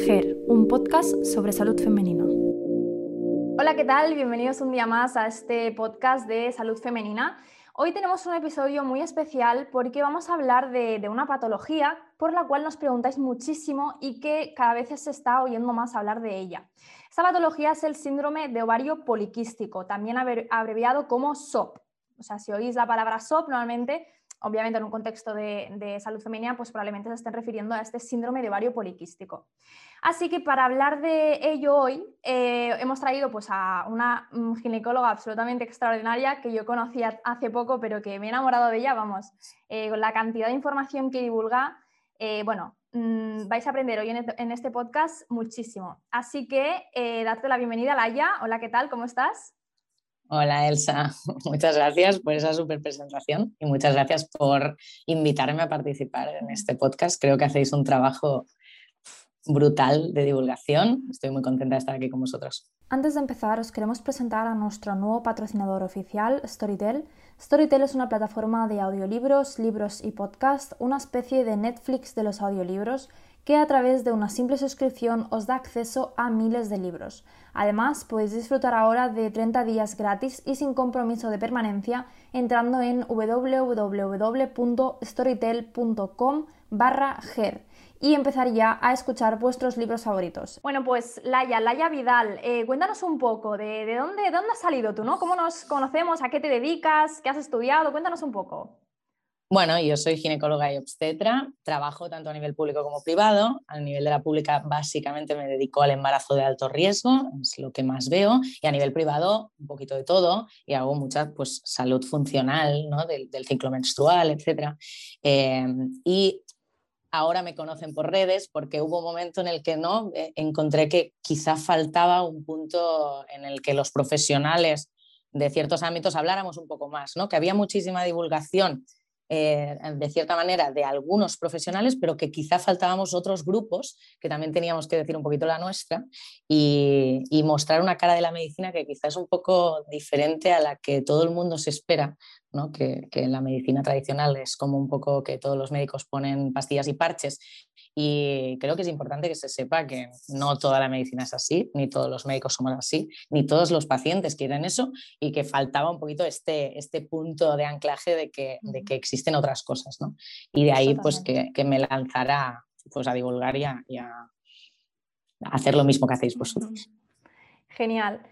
Un podcast sobre salud femenina. Hola, ¿qué tal? Bienvenidos un día más a este podcast de salud femenina. Hoy tenemos un episodio muy especial porque vamos a hablar de, una patología por la cual nos preguntáis muchísimo y que cada vez se está oyendo más hablar de ella. Esta patología es el síndrome de ovario poliquístico, también abreviado como SOP. O sea, si oís la palabra SOP, normalmente obviamente en un contexto de, salud femenina, pues probablemente se estén refiriendo a este síndrome de ovario poliquístico. Así que para hablar de ello hoy, eh, hemos traído pues, a una mm, ginecóloga absolutamente extraordinaria que yo conocí hace poco, pero que me he enamorado de ella, vamos, eh, con la cantidad de información que divulga, eh, bueno, mm, vais a aprender hoy este, en este, podcast muchísimo. Así que darte la bienvenida, Laia. Hola, ¿qué tal? ¿Cómo estás? Hola Elsa, muchas gracias por esa super presentación y muchas gracias por invitarme a participar en este podcast. Creo que hacéis un trabajo brutal de divulgación. Estoy muy contenta de estar aquí con vosotros. Antes de empezar, os queremos presentar a nuestro nuevo patrocinador oficial, Storytel. Storytel es una plataforma de audiolibros, libros y podcast, una especie de Netflix de los audiolibros que a través de una simple suscripción os da acceso a miles de libros. Además, podéis disfrutar ahora de 30 días gratis y sin compromiso de permanencia entrando en www.storytel.com barra ger y empezar ya a escuchar vuestros libros favoritos. Bueno, pues Laia, Laia Vidal, eh, cuéntanos un poco de, de, dónde, de dónde has salido tú, ¿no? ¿Cómo nos conocemos? ¿A qué te dedicas? ¿Qué has estudiado? Cuéntanos un poco. Bueno, yo soy ginecóloga y obstetra, trabajo tanto a nivel público como privado. A nivel de la pública básicamente me dedico al embarazo de alto riesgo, es lo que más veo, y a nivel privado un poquito de todo y hago mucha pues, salud funcional ¿no? del, ciclo menstrual, etc. Eh, y ahora me conocen por redes porque hubo un momento en el que no eh, encontré que quizá faltaba un punto en el que los profesionales de ciertos ámbitos habláramos un poco más, ¿no? que había muchísima divulgación eh, de cierta manera, de algunos profesionales, pero que quizá faltábamos otros grupos que también teníamos que decir un poquito la nuestra y, mostrar una cara de la medicina que quizá es un poco diferente a la que todo el mundo se espera, ¿no? que, que en la medicina tradicional es como un poco que todos los médicos ponen pastillas y parches y creo que es importante que se sepa que no toda la medicina es así, ni todos los médicos somos así, ni todos los pacientes quieren eso y que faltaba un poquito este, este punto de anclaje de que, de que existen otras cosas. ¿no? Y de ahí pues que, que, me lanzara pues, a divulgar y a, y a hacer lo mismo que hacéis vosotros. Genial.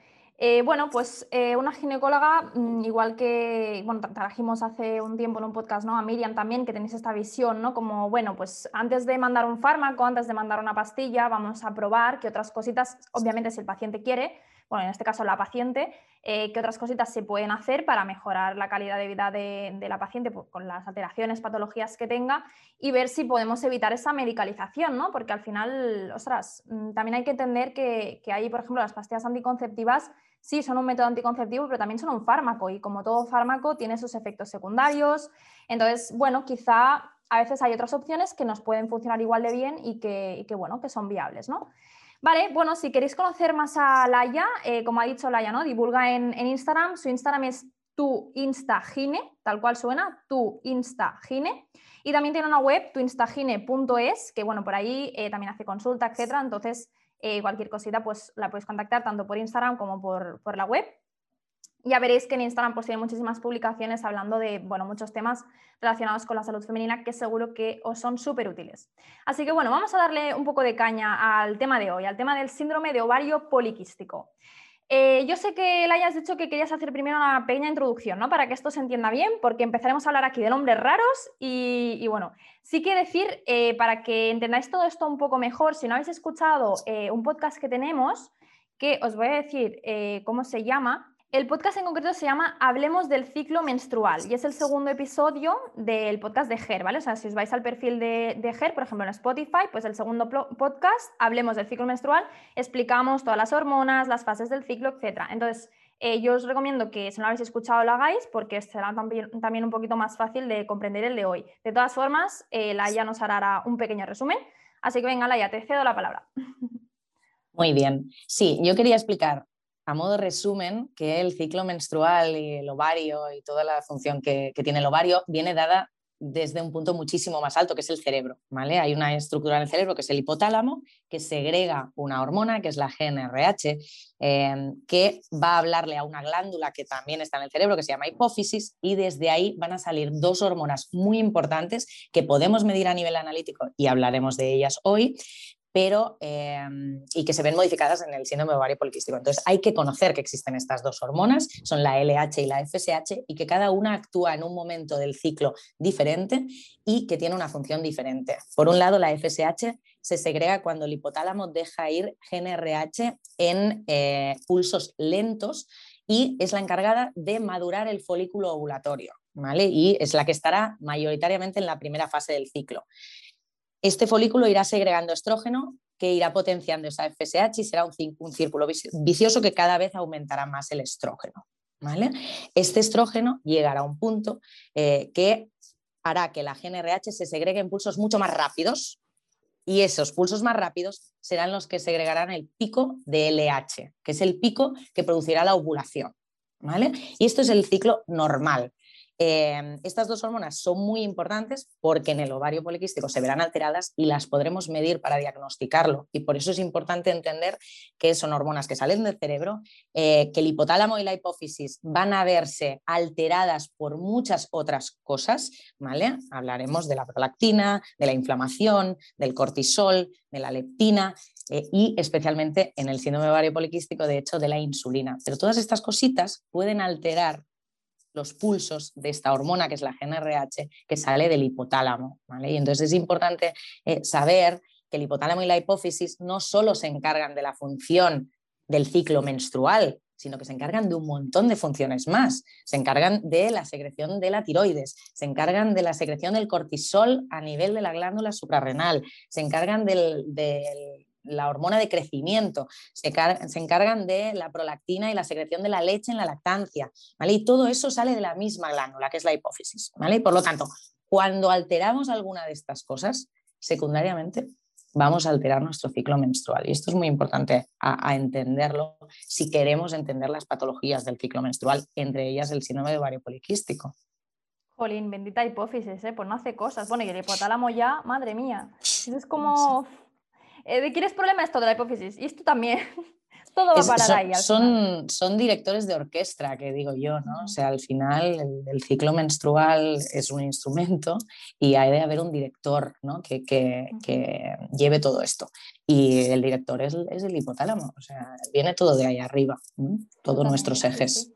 Eh, bueno, pues eh, una ginecóloga, mm, igual que, bueno, trajimos hace un tiempo en un podcast, ¿no? A Miriam también, que tenéis esta visión, ¿no? Como, bueno, pues antes de mandar un fármaco, antes de mandar una pastilla, vamos a probar que otras cositas, obviamente si el paciente quiere, bueno, en este caso la paciente, eh, qué otras cositas se pueden hacer para mejorar la calidad de vida de, la paciente pues, con las alteraciones, patologías que tenga y ver si podemos evitar esa medicalización, ¿no? Porque al final, ostras, mm, también hay que entender que, que hay, por ejemplo, las pastillas anticonceptivas sí son un método anticonceptivo, pero también son un fármaco y como todo fármaco tiene sus efectos secundarios. Entonces, bueno, quizá a veces hay otras opciones que nos pueden funcionar igual de bien y que, bueno, que son viables, ¿no? Vale, bueno, si queréis conocer más a Laia, eh, como ha dicho Laia, ¿no? Divulga en, Instagram, su Instagram es tu instagine, tal cual suena, tu instagine. Y también tiene una web, tuinstagine.es, que bueno, por ahí eh, también hace consulta, etcétera. Entonces, eh, cualquier cosita pues la podéis contactar tanto por Instagram como por, la web. Ya veréis que en Instagram pues tiene muchísimas publicaciones hablando de bueno, muchos temas relacionados con la salud femenina que seguro que os son súper útiles. Así que bueno, vamos a darle un poco de caña al tema de hoy, al tema del síndrome de ovario poliquístico. Eh, yo sé que le hayas dicho que querías hacer primero una pequeña introducción, ¿no? Para que esto se entienda bien, porque empezaremos a hablar aquí de nombres raros y, bueno, sí que decir, eh, para que entendáis todo esto un poco mejor, si no habéis escuchado eh, un podcast que tenemos, que os voy a decir cómo se llama, el podcast en concreto se llama Hablemos del ciclo menstrual y es el segundo episodio del podcast de GER, ¿vale? O sea, si os vais al perfil de, de GER, por ejemplo en Spotify, pues el segundo podcast, Hablemos del ciclo menstrual, explicamos todas las hormonas, las fases del ciclo, etc. Entonces, eh, yo os recomiendo que si no lo habéis escuchado lo hagáis porque será también, un poquito más fácil de comprender el de hoy. De todas formas, eh, Laia nos hará un pequeño resumen. Así que venga, Laia, te cedo la palabra. Muy bien. Sí, yo quería explicar a modo resumen, que el ciclo menstrual y el ovario y toda la función que, tiene el ovario viene dada desde un punto muchísimo más alto, que es el cerebro. ¿vale? Hay una estructura en el cerebro que es el hipotálamo, que segrega una hormona, que es la GNRH, em, que va a hablarle a una glándula que también está en el cerebro, que se llama hipófisis, y desde ahí van a salir dos hormonas muy importantes que podemos medir a nivel analítico y hablaremos de ellas hoy, pero, em, y que se ven modificadas en el síndrome ovario poliquístico. Entonces, hay que conocer que existen estas dos hormonas, son la LH y la FSH, y que cada una actúa en un momento del ciclo diferente y que tiene una función diferente. Por un lado, la FSH se segrega cuando el hipotálamo deja ir GNRH en eh, pulsos lentos y es la encargada de madurar el folículo ovulatorio, ¿vale? Y es la que estará mayoritariamente en la primera fase del ciclo. Este folículo irá segregando estrógeno que irá potenciando esa FSH y será un, círculo vicioso que cada vez aumentará más el estrógeno. ¿vale? Este estrógeno llegará a un punto eh, que hará que la GNRH se segregue en pulsos mucho más rápidos y esos pulsos más rápidos serán los que segregarán el pico de LH, que es el pico que producirá la ovulación. ¿vale? Y esto es el ciclo normal. Em, estas dos hormonas son muy importantes porque en el ovario poliquístico se verán alteradas y las podremos medir para diagnosticarlo. Y por eso es importante entender que son hormonas que salen del cerebro, eh, que el hipotálamo y la hipófisis van a verse alteradas por muchas otras cosas. ¿vale? Hablaremos de la prolactina, de la inflamación, del cortisol, de la leptina. Eh, y especialmente en el síndrome ovario poliquístico, de hecho, de la insulina. Pero todas estas cositas pueden alterar los pulsos de esta hormona que es la GNRH que sale del hipotálamo. Y entonces es importante eh, saber que el hipotálamo y la hipófisis no solo se encargan de la función del ciclo menstrual, sino que se encargan de un montón de funciones más. Se encargan de la secreción de la tiroides, se encargan de la secreción del cortisol a nivel de la glándula suprarrenal, se encargan del la hormona de crecimiento, se, encargan de la prolactina y la secreción de la leche en la lactancia, ¿vale? Y todo eso sale de la misma glándula, que es la hipófisis, ¿vale? Y por lo tanto, cuando alteramos alguna de estas cosas, secundariamente vamos a alterar nuestro ciclo menstrual. Y esto es muy importante a, entenderlo si queremos entender las patologías del ciclo menstrual, entre ellas el síndrome de ovario poliquístico. Jolín, bendita hipófisis, ¿eh? pues no hace cosas. Bueno, y el hipotálamo ya, madre mía. Es como eh, ¿Quieres problema esto de la hipófisis? Y esto también. Todo va para ahí. Son, son, directores de orquesta, que digo yo, ¿no? O sea, al final el, ciclo menstrual es un instrumento y hay de haber un director ¿no? que, que, que, lleve todo esto. Y el director es, es, el hipotálamo, o sea, viene todo de ahí arriba, todos nuestros ejes.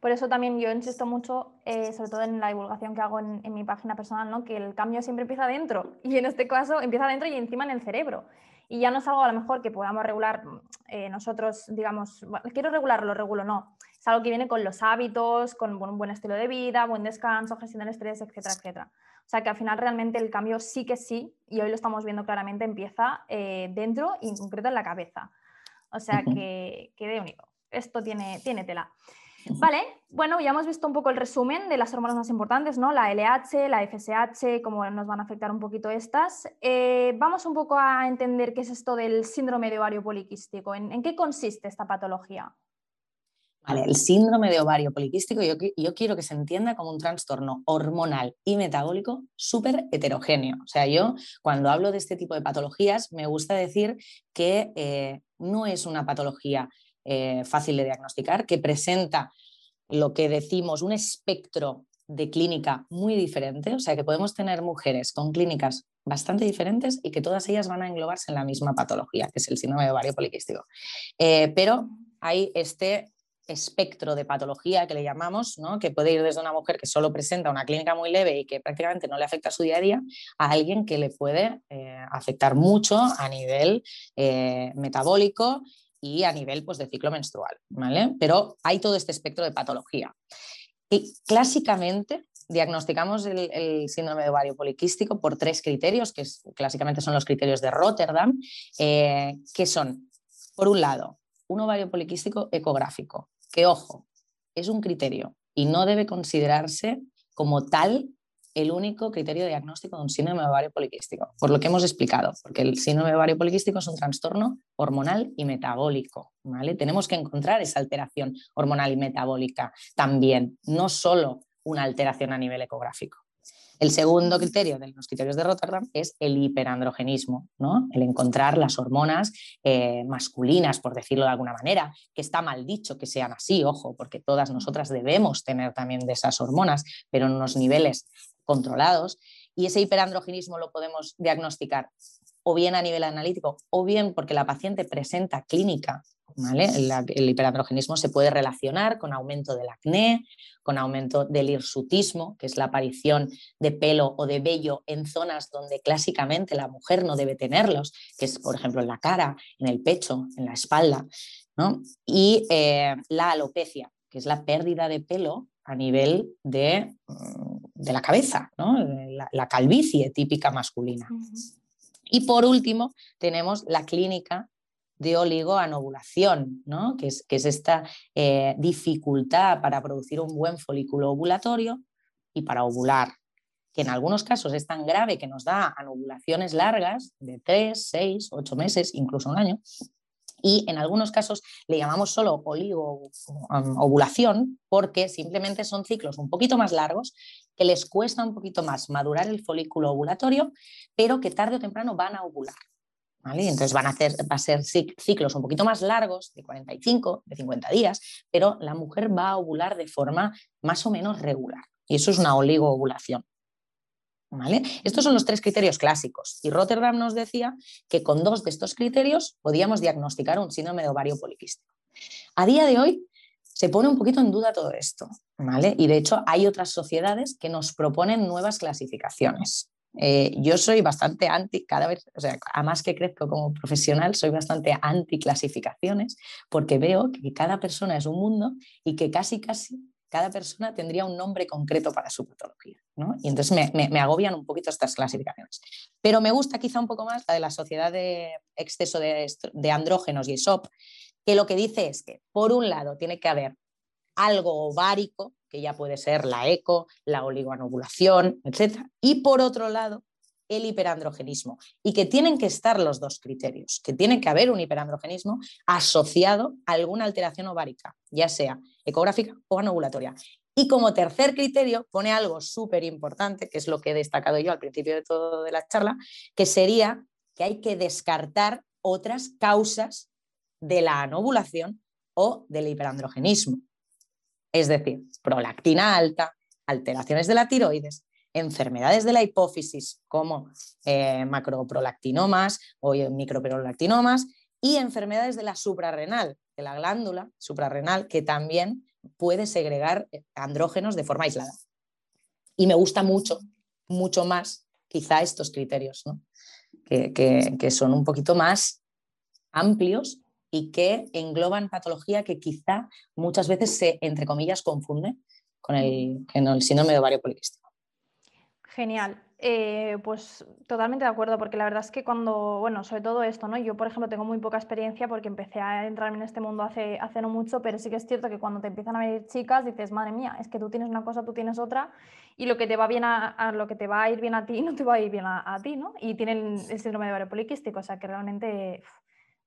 Por eso también yo insisto mucho, eh, sobre todo en la divulgación que hago en, en, mi página personal, ¿no? que el cambio siempre empieza adentro y en este caso empieza adentro y encima en el cerebro y ya no es algo a lo mejor que podamos regular eh, nosotros, digamos, quiero regularlo, regulo, no. Es algo que viene con los hábitos, con un buen estilo de vida, buen descanso, gestión del estrés, etcétera, etcétera. O sea que al final realmente el cambio sí que sí, y hoy lo estamos viendo claramente, empieza eh, dentro y en concreto en la cabeza. O sea que, que de único. Esto tiene, tiene tela. Vale, bueno, ya hemos visto un poco el resumen de las hormonas más importantes, ¿no? La LH, la FSH, cómo nos van a afectar un poquito estas. Eh, vamos un poco a entender qué es esto del síndrome de ovario poliquístico. ¿En, qué consiste esta patología? Vale, el síndrome de ovario poliquístico yo, yo, quiero que se entienda como un trastorno hormonal y metabólico súper heterogéneo. O sea, yo cuando hablo de este tipo de patologías me gusta decir que eh, no es una patología eh, fácil de diagnosticar, que presenta lo que decimos un espectro de clínica muy diferente, o sea que podemos tener mujeres con clínicas bastante diferentes y que todas ellas van a englobarse en la misma patología, que es el síndrome de ovario poliquístico. Eh, pero hay este espectro de patología que le llamamos, ¿no? que puede ir desde una mujer que solo presenta una clínica muy leve y que prácticamente no le afecta a su día a día, a alguien que le puede eh, afectar mucho a nivel metabólico y a nivel pues, de ciclo menstrual, ¿vale? Pero hay todo este espectro de patología. Y clásicamente diagnosticamos el, síndrome de ovario poliquístico por tres criterios, que clásicamente son los criterios de Rotterdam, eh, que son, por un lado, un ovario poliquístico ecográfico, que ojo, es un criterio y no debe considerarse como tal el único criterio diagnóstico de un síndrome ovario poliquístico, por lo que hemos explicado, porque el síndrome ovario poliquístico es un trastorno hormonal y metabólico. ¿vale? Tenemos que encontrar esa alteración hormonal y metabólica también, no solo una alteración a nivel ecográfico. El segundo criterio de los criterios de Rotterdam es el hiperandrogenismo, ¿no? el encontrar las hormonas eh, masculinas, por decirlo de alguna manera, que está mal dicho que sean así, ojo, porque todas nosotras debemos tener también de esas hormonas, pero en unos niveles controlados. Y ese hiperandrogenismo lo podemos diagnosticar o bien a nivel analítico o bien porque la paciente presenta clínica el, hiperandrogenismo se puede relacionar con aumento del acné, con aumento del hirsutismo, que es la aparición de pelo o de vello en zonas donde clásicamente la mujer no debe tenerlos, que es, por ejemplo, en la cara, en el pecho, en la espalda. Y eh, la alopecia, que es la pérdida de pelo a nivel de, mm, la cabeza, la, calvicie típica masculina. Y por último, tenemos la clínica de oligoanovulación, ¿no? que, es, que es esta eh, dificultad para producir un buen folículo ovulatorio y para ovular, que en algunos casos es tan grave que nos da anovulaciones largas de 3, 6, 8 meses, incluso un año, y en algunos casos le llamamos solo oligoovulación porque simplemente son ciclos un poquito más largos que les cuesta un poquito más madurar el folículo ovulatorio, pero que tarde o temprano van a ovular. Entonces van a, hacer, va a ser ciclos un poquito más largos, de 45, de 50 días, pero la mujer va a ovular de forma más o menos regular. Y eso es una oligoovulación. Estos son los tres criterios clásicos. Y Rotterdam nos decía que con dos de estos criterios podíamos diagnosticar un síndrome de ovario poliquístico. A día de hoy se pone un poquito en duda todo esto, ¿vale? Y de hecho hay otras sociedades que nos proponen nuevas clasificaciones. Eh, yo soy bastante anti, cada vez, o sea, a más que crezco como profesional, soy bastante anti clasificaciones porque veo que cada persona es un mundo y que casi, casi cada persona tendría un nombre concreto para su patología. ¿no? Y entonces me, agobian un poquito estas clasificaciones. Pero me gusta quizá un poco más la de la Sociedad de Exceso de, Andrógenos y ESOP, que lo que dice es que, por un lado, tiene que haber algo ovárico, que ya puede ser la eco, la oligoanovulación, etc. Y por otro lado, el hiperandrogenismo. Y que tienen que estar los dos criterios, que tiene que haber un hiperandrogenismo asociado a alguna alteración ovárica, ya sea ecográfica o anovulatoria. Y como tercer criterio pone algo súper importante, que es lo que he destacado yo al principio de todo de la charla, que sería que hay que descartar otras causas de la anovulación o del hiperandrogenismo. Es decir, prolactina alta, alteraciones de la tiroides, enfermedades de la hipófisis como eh, macroprolactinomas o microprolactinomas y enfermedades de la suprarrenal, de la glándula suprarrenal, que también puede segregar eh, andrógenos de forma aislada. Y me gusta mucho, mucho más quizá estos criterios, que son un poquito más amplios y que engloban patología que quizá muchas veces se, entre comillas, confunde con el, el síndrome de ovario poliquístico. Genial. Eh, pues totalmente de acuerdo, porque la verdad es que cuando, bueno, sobre todo esto, ¿no? Yo, por ejemplo, tengo muy poca experiencia porque empecé a entrar en este mundo hace, hace no mucho, pero sí que es cierto que cuando te empiezan a venir chicas dices, madre mía, es que tú tienes una cosa, tú tienes otra, y lo que te va bien a, lo que te va a ir bien a ti no te va a ir bien a, ti, ¿no? Y tienen el síndrome de ovario poliquístico, o sea que realmente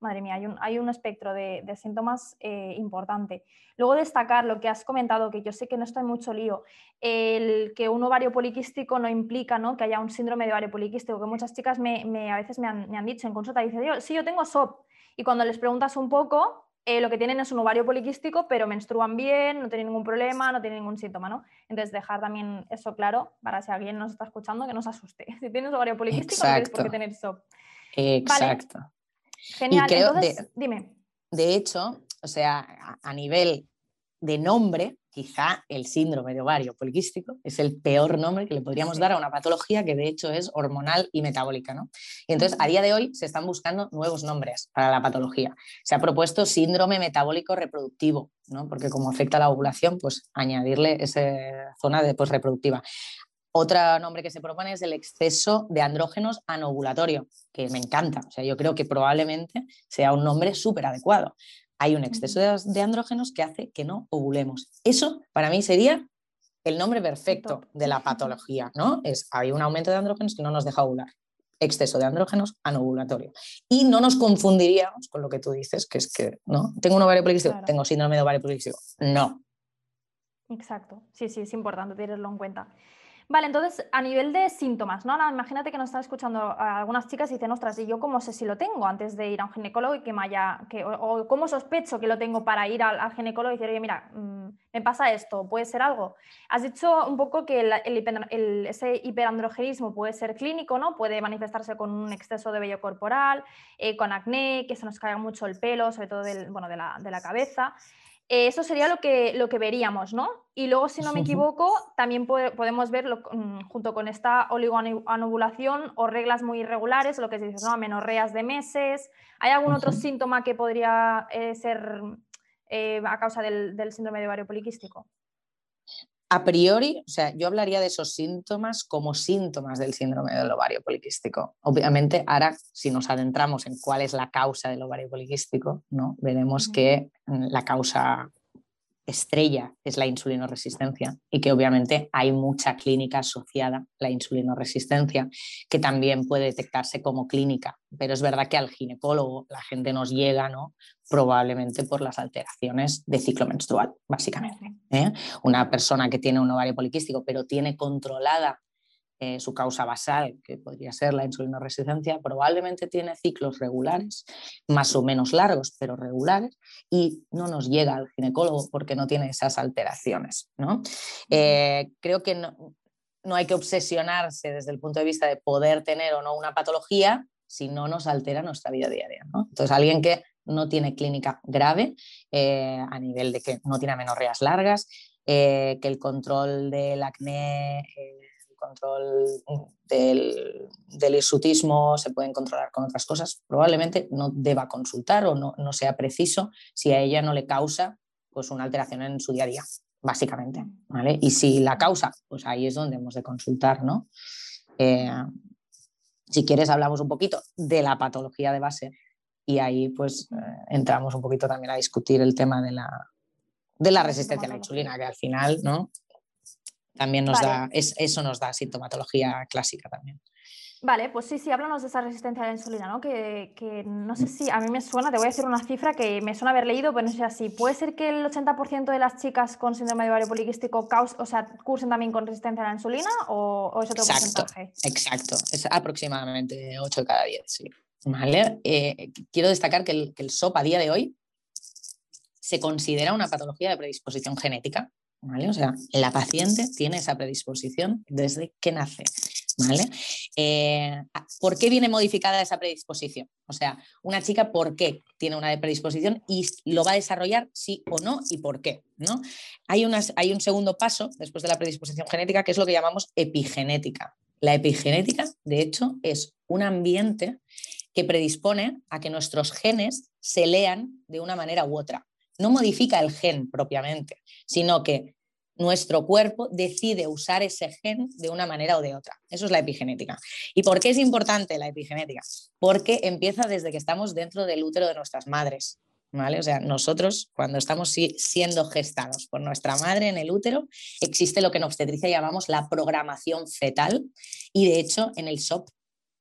madre mía, hay un, espectro de, síntomas eh, importante. Luego destacar lo que has comentado, que yo sé que no está en mucho lío, el que un ovario poliquístico no implica ¿no? que haya un síndrome de ovario poliquístico, que muchas chicas me, a veces me han, dicho en consulta, dicen, sí, yo tengo SOP, y cuando les preguntas un poco, eh, lo que tienen es un ovario poliquístico, pero menstruan bien, no tienen ningún problema, no tienen ningún síntoma, ¿no? Entonces, dejar también eso claro para si alguien nos está escuchando que no se asuste. Si tienes ovario poliquístico, no tienes por qué tener SOP. Exacto. Genial, entonces, dime. De hecho, o sea, a, nivel de nombre, quizá el síndrome de ovario poliquístico es el peor nombre que le podríamos dar a una patología que de hecho es hormonal y metabólica. ¿no? Y entonces, a día de hoy se están buscando nuevos nombres para la patología. Se ha propuesto síndrome metabólico reproductivo, ¿no? porque como afecta a la ovulación, pues añadirle esa zona de, pues, reproductiva. Otro nombre que se propone es el exceso de andrógenos anovulatorio, que me encanta. O sea, yo creo que probablemente sea un nombre súper adecuado. Hay un exceso de, andrógenos que hace que no ovulemos. Eso para mí sería el nombre perfecto de la patología, ¿no? Es hay un aumento de andrógenos que no nos deja ovular. Exceso de andrógenos anovulatorio. Y no nos confundiríamos con lo que tú dices, que es que, ¿no? Tengo un ovario poliquístico, tengo síndrome de ovario poliquístico. No. Exacto. Sí, sí, es importante tenerlo en cuenta. Vale, entonces a nivel de síntomas, ¿no? imagínate que nos están escuchando algunas chicas y dicen, ostras, ¿y yo cómo sé si lo tengo antes de ir a un ginecólogo y que me haya, que, o, cómo sospecho que lo tengo para ir al, ginecólogo y decir, oye, mira, mm, me pasa esto, puede ser algo? Has dicho un poco que el, ese hiperandrogenismo puede ser clínico, ¿no? Puede manifestarse con un exceso de vello corporal, eh, con acné, que se nos caiga mucho el pelo, sobre todo del, bueno, de, la, de la cabeza. Eh, eso sería lo que, lo que veríamos, ¿no? Y luego, si no me equivoco, también podemos ver mm, junto con esta oligoanovulación o reglas muy irregulares, lo que se dice, ¿no? Amenorreas de meses. ¿Hay algún otro síntoma que podría eh, ser eh, a causa del, del síndrome de ovario poliquístico? A priori, o sea, yo hablaría de esos síntomas como síntomas del síndrome del ovario poliquístico. Obviamente, ahora si nos adentramos en cuál es la causa del ovario poliquístico, ¿no? veremos que mm, la causa estrella es la insulinoresistencia y que obviamente hay mucha clínica asociada a la insulinoresistencia que también puede detectarse como clínica, pero es verdad que al ginecólogo la gente nos llega ¿no? probablemente por las alteraciones de ciclo menstrual, básicamente. ¿eh? Una persona que tiene un ovario poliquístico pero tiene controlada eh, su causa basal, que podría ser la insulinoresistencia, probablemente tiene ciclos regulares, más o menos largos, pero regulares, y no nos llega al ginecólogo porque no tiene esas alteraciones. ¿no? Eh, creo que no, no hay que obsesionarse desde el punto de vista de poder tener o no una patología si no nos altera nuestra vida diaria. ¿no? Entonces, alguien que no tiene clínica grave eh, a nivel de que no tiene amenorreas largas, que el control del acné control del, del, se pueden controlar con otras cosas, probablemente no deba consultar o no, no, sea preciso si a ella no le causa pues, una alteración en su día a día, básicamente. ¿vale? Y si la causa, pues ahí es donde hemos de consultar. ¿no? Eh, si quieres, hablamos un poquito de la patología de base y ahí pues eh, entramos un poquito también a discutir el tema de la, de la resistencia a la insulina, que al final, ¿no? También nos da, eso nos da sintomatología clásica también. Vale, pues sí, sí, háblanos de esa resistencia a la insulina, ¿no? Que, que, no sé si a mí me suena, te voy a decir una cifra que me suena haber leído, pero no sé así. ¿Puede ser que el 80% de las chicas con síndrome de ovario poliquístico o sea, cursen también con resistencia a la insulina o, o es otro exacto, porcentaje? Exacto, es aproximadamente 8 de cada 10, sí. Vale. Eh, quiero destacar que el, que el SOP a día de hoy se considera una patología de predisposición genética, o sea, la paciente tiene esa predisposición desde que nace. ¿Vale? Eh, ¿Por qué viene modificada esa predisposición? O sea, una chica, ¿por qué tiene una predisposición y lo va a desarrollar sí o no y por qué? ¿no? Hay, hay un segundo paso después de la predisposición genética que es lo que llamamos epigenética. La epigenética, de hecho, es un ambiente que predispone a que nuestros genes se lean de una manera u otra. No modifica el gen propiamente, sino que nuestro cuerpo decide usar ese gen de una manera o de otra. Eso es la epigenética. ¿Y por qué es importante la epigenética? Porque empieza desde que estamos dentro del útero de nuestras madres. ¿Vale? O sea, nosotros cuando estamos siendo gestados por nuestra madre en el útero, existe lo que en obstetricia llamamos la programación fetal y de hecho en el SOP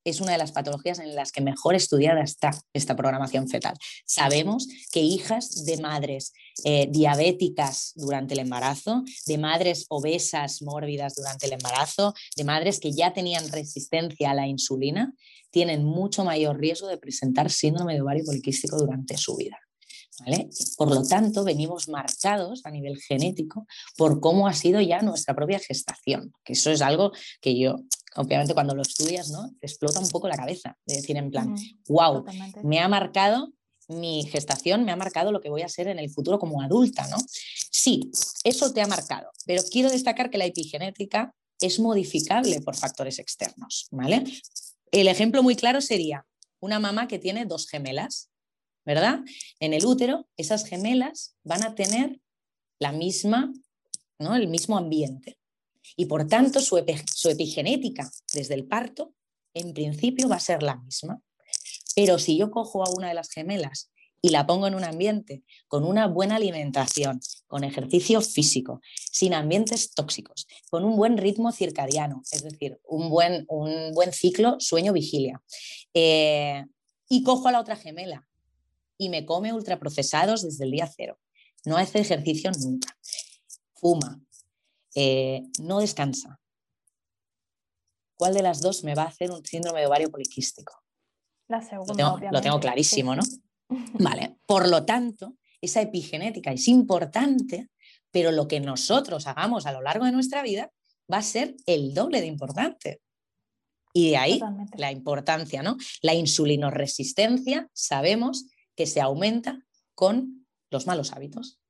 es una de las patologías en las que mejor estudiada está esta programación fetal. Sabemos que hijas de madres eh, diabéticas durante el embarazo, de madres obesas mórbidas durante el embarazo, de madres que ya tenían resistencia a la insulina, tienen mucho mayor riesgo de presentar síndrome de ovario poliquístico durante su vida. Por lo tanto, venimos marcados a nivel genético por cómo ha sido ya nuestra propia gestación, que eso es algo que yo obviamente cuando lo estudias, ¿no? Te explota un poco la cabeza, de decir en plan, wow, me ha marcado mi gestación, me ha marcado lo que voy a ser en el futuro como adulta, ¿no? Sí, eso te ha marcado, pero quiero destacar que la epigenética es modificable por factores externos, ¿vale? El ejemplo muy claro sería una mamá que tiene dos gemelas, ¿verdad? En el útero, esas gemelas van a tener la misma, ¿no? El mismo ambiente. Y por tanto, su, epigenética desde el parto, en principio, va a ser la misma. Pero si yo cojo a una de las gemelas y la pongo en un ambiente con una buena alimentación, con ejercicio físico, sin ambientes tóxicos, con un buen ritmo circadiano, es decir, un buen, un buen ciclo sueño-vigilia, eh, y cojo a la otra gemela y me come ultraprocesados desde el día cero, no hace ejercicio nunca, fuma, eh, no descansa, ¿cuál de las dos me va a hacer un síndrome de ovario poliquístico? La segunda, lo tengo, lo tengo clarísimo, ¿no? Vale, por lo tanto, esa epigenética es importante, pero lo que nosotros hagamos a lo largo de nuestra vida va a ser el doble de importante. Y de ahí la importancia, ¿no? La insulinoresistencia sabemos que se aumenta con los malos hábitos.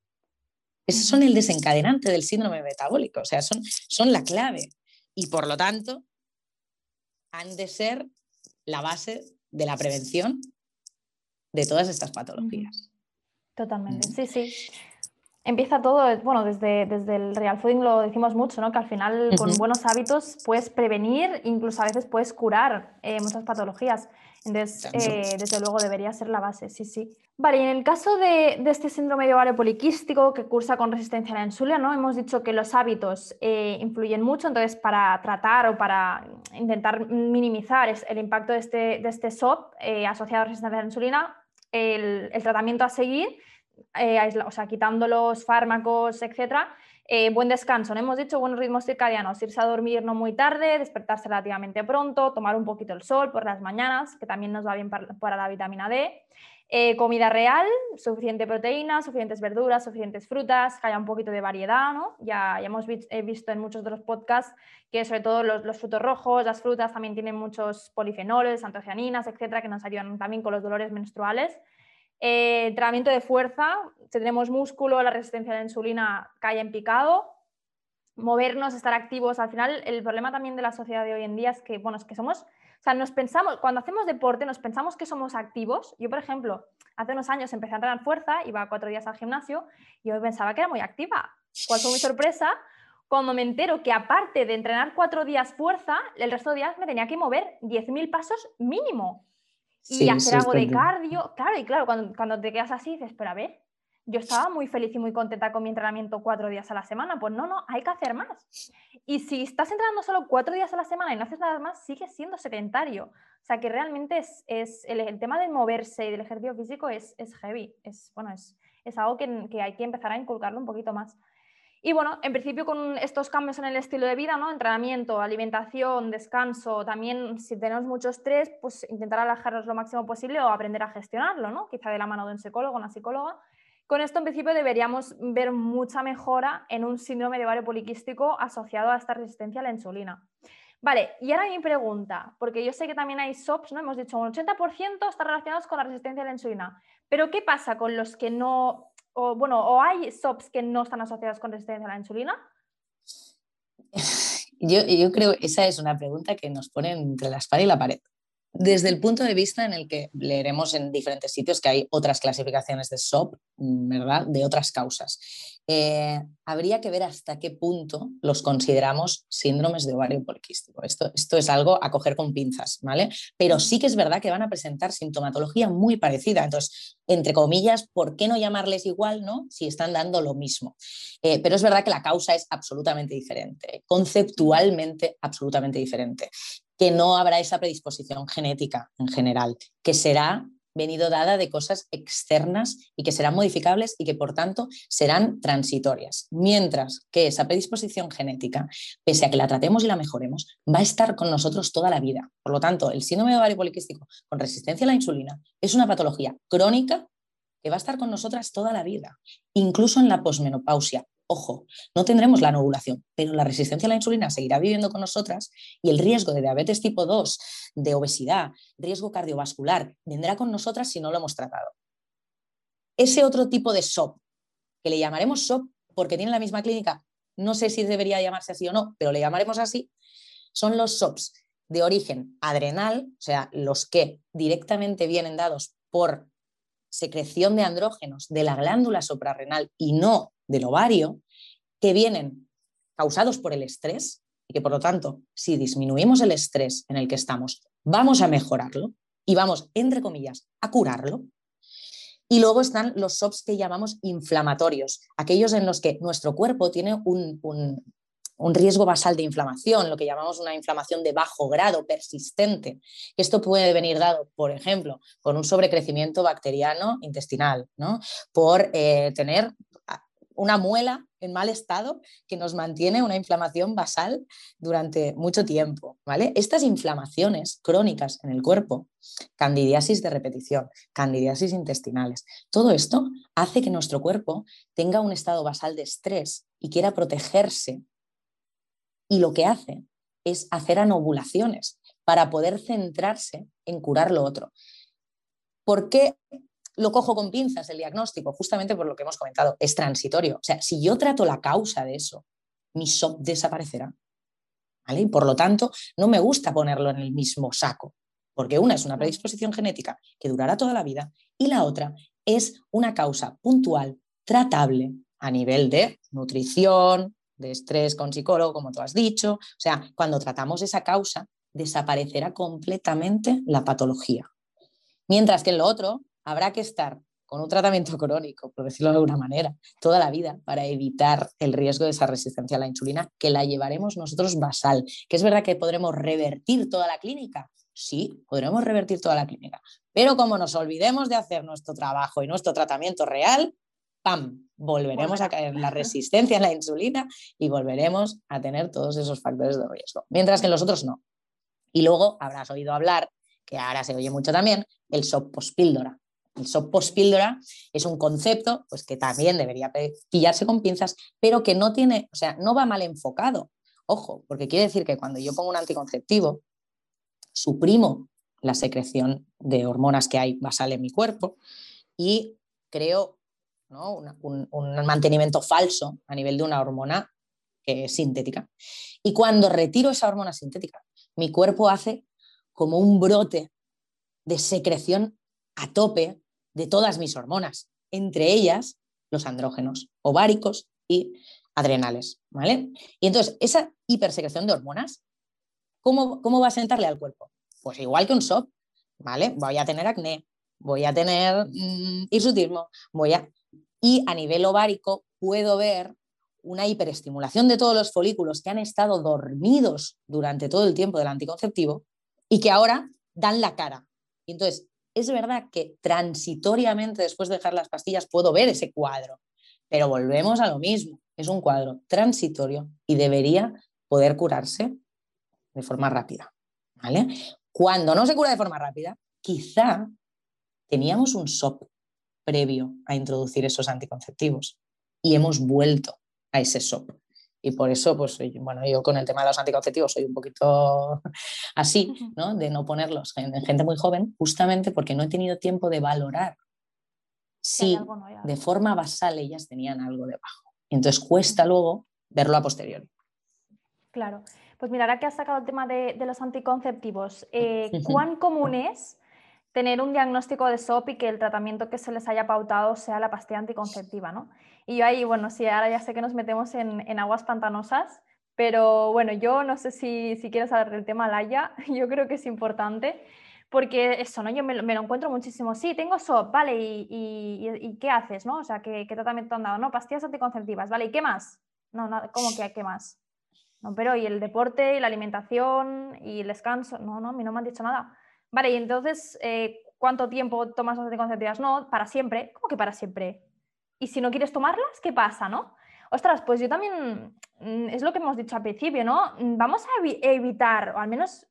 Esos son el desencadenante del síndrome metabólico, o sea, son, son la clave. Y por lo tanto, han de ser la base de la prevención de todas estas patologías. Totalmente, sí, sí empieza todo, bueno, desde, desde el real fooding lo decimos mucho, ¿no? Que al final con buenos hábitos puedes prevenir, incluso a veces puedes curar eh, muchas patologías. Entonces, eh, desde luego debería ser la base, sí, sí. Vale, y en el caso de, de, este síndrome de ovario poliquístico que cursa con resistencia a la insulina, ¿no? Hemos dicho que los hábitos eh, influyen mucho, entonces para tratar o para intentar minimizar el impacto de este, de este SOP asociado a resistencia a la insulina, el, el tratamiento a seguir eh, o sea, quitando los fármacos, etcétera, eh, buen descanso, ¿no? hemos dicho buenos ritmos circadianos, irse a dormir no muy tarde, despertarse relativamente pronto, tomar un poquito el sol por las mañanas, que también nos va bien para, la vitamina D. Eh, comida real, suficiente proteína, suficientes verduras, suficientes frutas, que haya un poquito de variedad, ¿no? Ya, ya hemos visto en muchos de los podcasts que sobre todo los, los, frutos rojos, las frutas también tienen muchos polifenoles, antocianinas, etcétera, que nos ayudan también con los dolores menstruales. Eh, entrenamiento de fuerza, tendremos músculo, la resistencia a la insulina cae en picado, movernos, estar activos. Al final, el problema también de la sociedad de hoy en día es que, bueno, es que somos, o sea, nos pensamos, cuando hacemos deporte, nos pensamos que somos activos. Yo, por ejemplo, hace unos años empecé a entrenar fuerza, iba cuatro días al gimnasio y yo pensaba que era muy activa. ¿Cuál fue mi sorpresa? Cuando me entero que aparte de entrenar cuatro días fuerza, el resto de días me tenía que mover 10.000 pasos mínimo y hacer algo de cardio. Claro, y claro, cuando, cuando, te quedas así, dices, pero a ver, yo estaba muy feliz y muy contenta con mi entrenamiento cuatro días a la semana. Pues no, no, hay que hacer más. Y si estás entrenando solo cuatro días a la semana y no haces nada más, sigues siendo sedentario. O sea que realmente es, es el, tema de moverse y del ejercicio físico es, es heavy. Es, bueno, es, es algo que, que hay que empezar a inculcarlo un poquito más. Y bueno, en principio con estos cambios en el estilo de vida, ¿no? Entrenamiento, alimentación, descanso, también si tenemos mucho estrés, pues intentar alejarnos lo máximo posible o aprender a gestionarlo, ¿no? Quizá de la mano de un psicólogo, una psicóloga. Con esto en principio deberíamos ver mucha mejora en un síndrome de ovario poliquístico asociado a esta resistencia a la insulina. Vale, y ahora mi pregunta, porque yo sé que también hay SOPs, ¿no? Hemos dicho un 80% están relacionados con la resistencia a la insulina, pero ¿qué pasa con los que no o bueno, o hay SOPs que no están asociados con resistencia a la insulina? Yo, yo creo que esa es una pregunta que nos pone entre la espada y la pared desde el punto de vista en el que leeremos en diferentes sitios que hay otras clasificaciones de SOP, mm, ¿verdad? De otras causas. Eh, habría que ver hasta qué punto los consideramos síndromes de ovario poliquístico. Esto, esto es algo a coger con pinzas, ¿vale? Pero sí que es verdad que van a presentar sintomatología muy parecida. Entonces, entre comillas, ¿por qué no llamarles igual, no? Si están dando lo mismo. Eh, pero es verdad que la causa es absolutamente diferente, conceptualmente absolutamente diferente que no habrá esa predisposición genética en general, que será venido dada de cosas externas y que serán modificables y que por tanto serán transitorias. Mientras que esa predisposición genética, pese a que la tratemos y la mejoremos, va a estar con nosotros toda la vida. Por lo tanto, el síndrome de ovario poliquístico con resistencia a la insulina es una patología crónica que va a estar con nosotras toda la vida, incluso en la posmenopausia, Ojo, no tendremos la novulación, pero la resistencia a la insulina seguirá viviendo con nosotras y el riesgo de diabetes tipo 2, de obesidad, riesgo cardiovascular, vendrá con nosotras si no lo hemos tratado. Ese otro tipo de SOP, que le llamaremos SOP porque tiene la misma clínica, no sé si debería llamarse así o no, pero le llamaremos así, son los SOPs de origen adrenal, o sea, los que directamente vienen dados por secreción de andrógenos de la glándula suprarrenal y no del ovario que vienen causados por el estrés y que por lo tanto, si disminuimos el estrés en el que estamos, vamos a mejorarlo y vamos, entre comillas, a curarlo. Y luego están los SOPs que llamamos inflamatorios, aquellos en los que nuestro cuerpo tiene un, un riesgo basal de inflamación, lo que llamamos una inflamación de bajo grado persistente. Esto puede venir dado, por ejemplo, por un sobrecrecimiento bacteriano intestinal, ¿no? por eh, tener una muela en mal estado que nos mantiene una inflamación basal durante mucho tiempo. ¿vale? Estas inflamaciones crónicas en el cuerpo, candidiasis de repetición, candidiasis intestinales, todo esto hace que nuestro cuerpo tenga un estado basal de estrés y quiera protegerse. Y lo que hace es hacer anovulaciones para poder centrarse en curar lo otro. ¿Por qué lo cojo con pinzas el diagnóstico, justamente por lo que hemos comentado, es transitorio. O sea, si yo trato la causa de eso, mi SOP desaparecerá. ¿Vale? Y por lo tanto, no me gusta ponerlo en el mismo saco, porque una es una predisposición genética que durará toda la vida y la otra es una causa puntual, tratable a nivel de nutrición, de estrés con psicólogo, como tú has dicho. O sea, cuando tratamos esa causa, desaparecerá completamente la patología. Mientras que en lo otro, habrá que estar con un tratamiento crónico, por decirlo de alguna manera, toda la vida para evitar el riesgo de esa resistencia a la insulina, que la llevaremos nosotros basal. Que es verdad que podremos revertir toda la clínica. Sí, podremos revertir toda la clínica. Pero como nos olvidemos de hacer nuestro trabajo y nuestro tratamiento real, ¡pam! Volveremos a caer en la resistencia a la insulina y volveremos a tener todos esos factores de riesgo. Mientras que los no. Y luego habrás oído hablar, que ahora se oye mucho también, el SOP el SOP post-píldora es un concepto pues, que también debería pillarse con pinzas, pero que no tiene, o sea, no va mal enfocado. Ojo, porque quiere decir que cuando yo pongo un anticonceptivo, suprimo la secreción de hormonas que hay basal en mi cuerpo y creo un, un, mantenimiento falso a nivel de una hormona sintética. Y cuando retiro esa hormona sintética, mi cuerpo hace como un brote de secreción a tope de todas mis hormonas, entre ellas los andrógenos ováricos y adrenales. ¿vale? Y entonces, esa hipersecreción de hormonas, ¿cómo, cómo va a sentarle al cuerpo? Pues igual que un SOP, ¿vale? Voy a tener acné, voy a tener mm, hirsutismo, voy a... Y a nivel ovárico puedo ver una hiperestimulación de todos los folículos que han estado dormidos durante todo el tiempo del anticonceptivo y que ahora dan la cara. Entonces, es verdad que transitoriamente después de dejar las pastillas puedo ver ese cuadro, pero volvemos a lo mismo. Es un cuadro transitorio y debería poder curarse de forma rápida. Cuando no se cura de forma rápida, quizá teníamos un SOP previo a introducir esos anticonceptivos y hemos vuelto a ese SOP. Y por eso, pues, bueno, yo con el tema de los anticonceptivos soy un poquito así, ¿no? De no ponerlos en, gente muy joven, justamente porque no he tenido tiempo de valorar si de forma basal ellas tenían algo debajo. Entonces cuesta luego verlo a posteriori. Claro. Pues mira, ahora que has sacado el tema de, los anticonceptivos, eh, ¿cuán común es tener un diagnóstico de SOP y que el tratamiento que se les haya pautado sea la pastilla anticonceptiva, ¿no? Y yo ahí, bueno, sí, ahora ya sé que nos metemos en, aguas pantanosas, pero bueno, yo no sé si, si quieres hablar del tema Laia, yo creo que es importante, porque eso, ¿no? Yo me, lo encuentro muchísimo. Sí, tengo SOP, vale, ¿y, qué haces, no? O sea, ¿qué, ¿qué, tratamiento han dado? No, pastillas anticonceptivas, vale, ¿y qué más? No, no ¿cómo que qué más? No, pero ¿y el deporte, y la alimentación, y el descanso? No, no, a mí no me han dicho nada. Vale, y entonces, eh, ¿cuánto tiempo tomas las anticonceptivas? No, para siempre. ¿Cómo que para siempre? Y si no quieres tomarlas, ¿qué pasa, no? Ostras, pues yo también, mm, es lo que hemos dicho al principio, ¿no? Mm, vamos a evitar, o al menos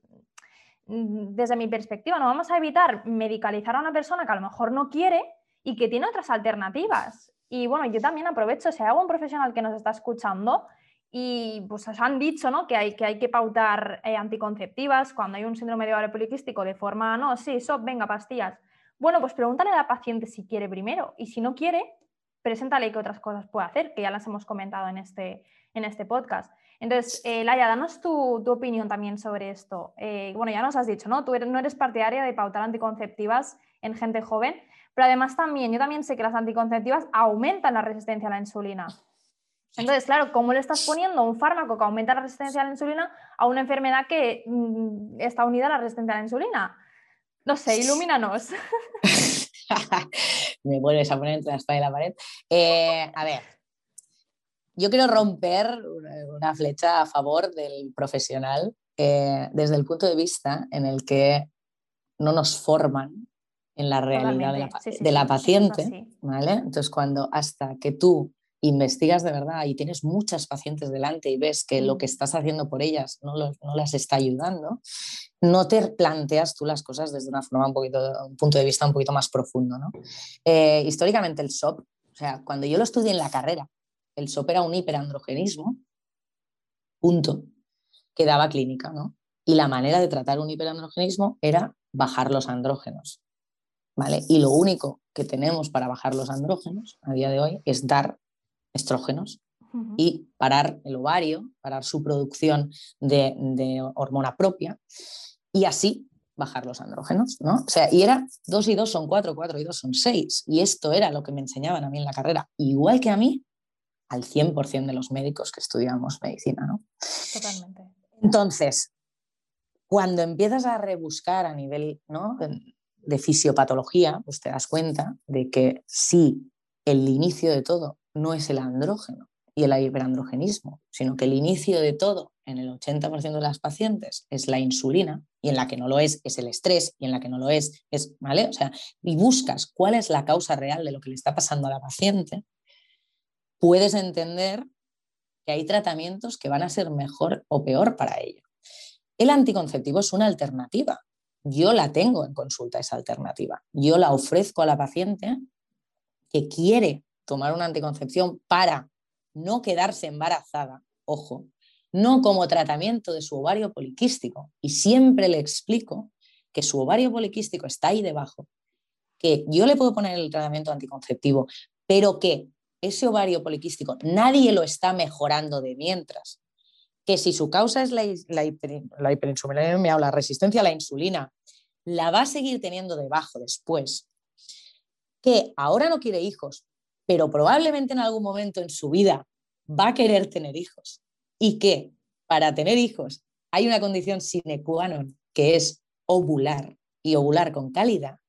mm, desde mi perspectiva, no vamos a evitar medicalizar a una persona que a lo mejor no quiere y que tiene otras alternativas. Y bueno, yo también aprovecho, si hay algún profesional que nos está escuchando y pues os han dicho ¿no? que, hay, que hay que pautar eh, anticonceptivas cuando hay un síndrome de ovario poliquístico de forma, no, sí, SOP, venga, pastillas. Bueno, pues pregúntale a la paciente si quiere primero y si no quiere, preséntale qué otras cosas puede hacer, que ya las hemos comentado en este, en este podcast. Entonces, eh, Laia, danos tu, tu, opinión también sobre esto. Eh, bueno, ya nos has dicho, ¿no? Tú no eres partidaria de pautar anticonceptivas en gente joven, pero además también, yo también sé que las anticonceptivas aumentan la resistencia a la insulina. Entonces, claro, ¿cómo le estás poniendo un fármaco que aumenta la resistencia a la insulina a una enfermedad que mm, está unida a la resistencia a la insulina? No sé, ilumínanos. Me vuelves a poner entre la espalda y la pared. Eh, a ver, yo quiero romper una flecha a favor del profesional eh, desde el punto de vista en el que no nos forman en la realidad de la, de la paciente, ¿vale? Entonces, cuando hasta que tú investigas de verdad y tienes muchas pacientes delante y ves que lo que estás haciendo por ellas no, las está ayudando, no te planteas tú las cosas desde una forma un poquito, un punto de vista un poquito más profundo. ¿no? Eh, históricamente el SOP, o sea, cuando yo lo estudié en la carrera, el SOP era un hiperandrogenismo, punto, que daba clínica, ¿no? Y la manera de tratar un hiperandrogenismo era bajar los andrógenos. ¿Vale? Y lo único que tenemos para bajar los andrógenos a día de hoy es dar estrógenos y parar el ovario, parar su producción de, hormona propia y así bajar los andrógenos, ¿no? O sea, y era 2 y 2 son 4, 4 y 2 son 6. Y esto era lo que me enseñaban a mí en la carrera, igual que a mí, al 100% de los médicos que estudiamos medicina, ¿no? Totalmente. Entonces, cuando empiezas a rebuscar a nivel de fisiopatología, pues te das cuenta de que sí, el inicio de todo no es el andrógeno y el hiperandrogenismo, sino que el inicio de todo en el 80% de las pacientes es la insulina y en la que no lo es es el estrés y en la que no lo es es, ¿vale? O sea, y buscas cuál es la causa real de lo que le está pasando a la paciente, puedes entender que hay tratamientos que van a ser mejor o peor para ella. El anticonceptivo es una alternativa. Yo la tengo en consulta, esa alternativa. Yo la ofrezco a la paciente que quiere tomar una anticoncepción para no quedarse embarazada, ojo, no como tratamiento de su ovario poliquístico. Y siempre le explico que su ovario poliquístico está ahí debajo, que yo le puedo poner el tratamiento anticonceptivo, pero que ese ovario poliquístico nadie lo está mejorando de mientras. Que si su causa es la, la, o la resistencia a la insulina, la va a seguir teniendo debajo después. Que ahora no quiere hijos, pero probablemente en algún momento en su vida va a querer tener hijos y que para tener hijos hay una condición sine qua non que es ovular y ovular con calidad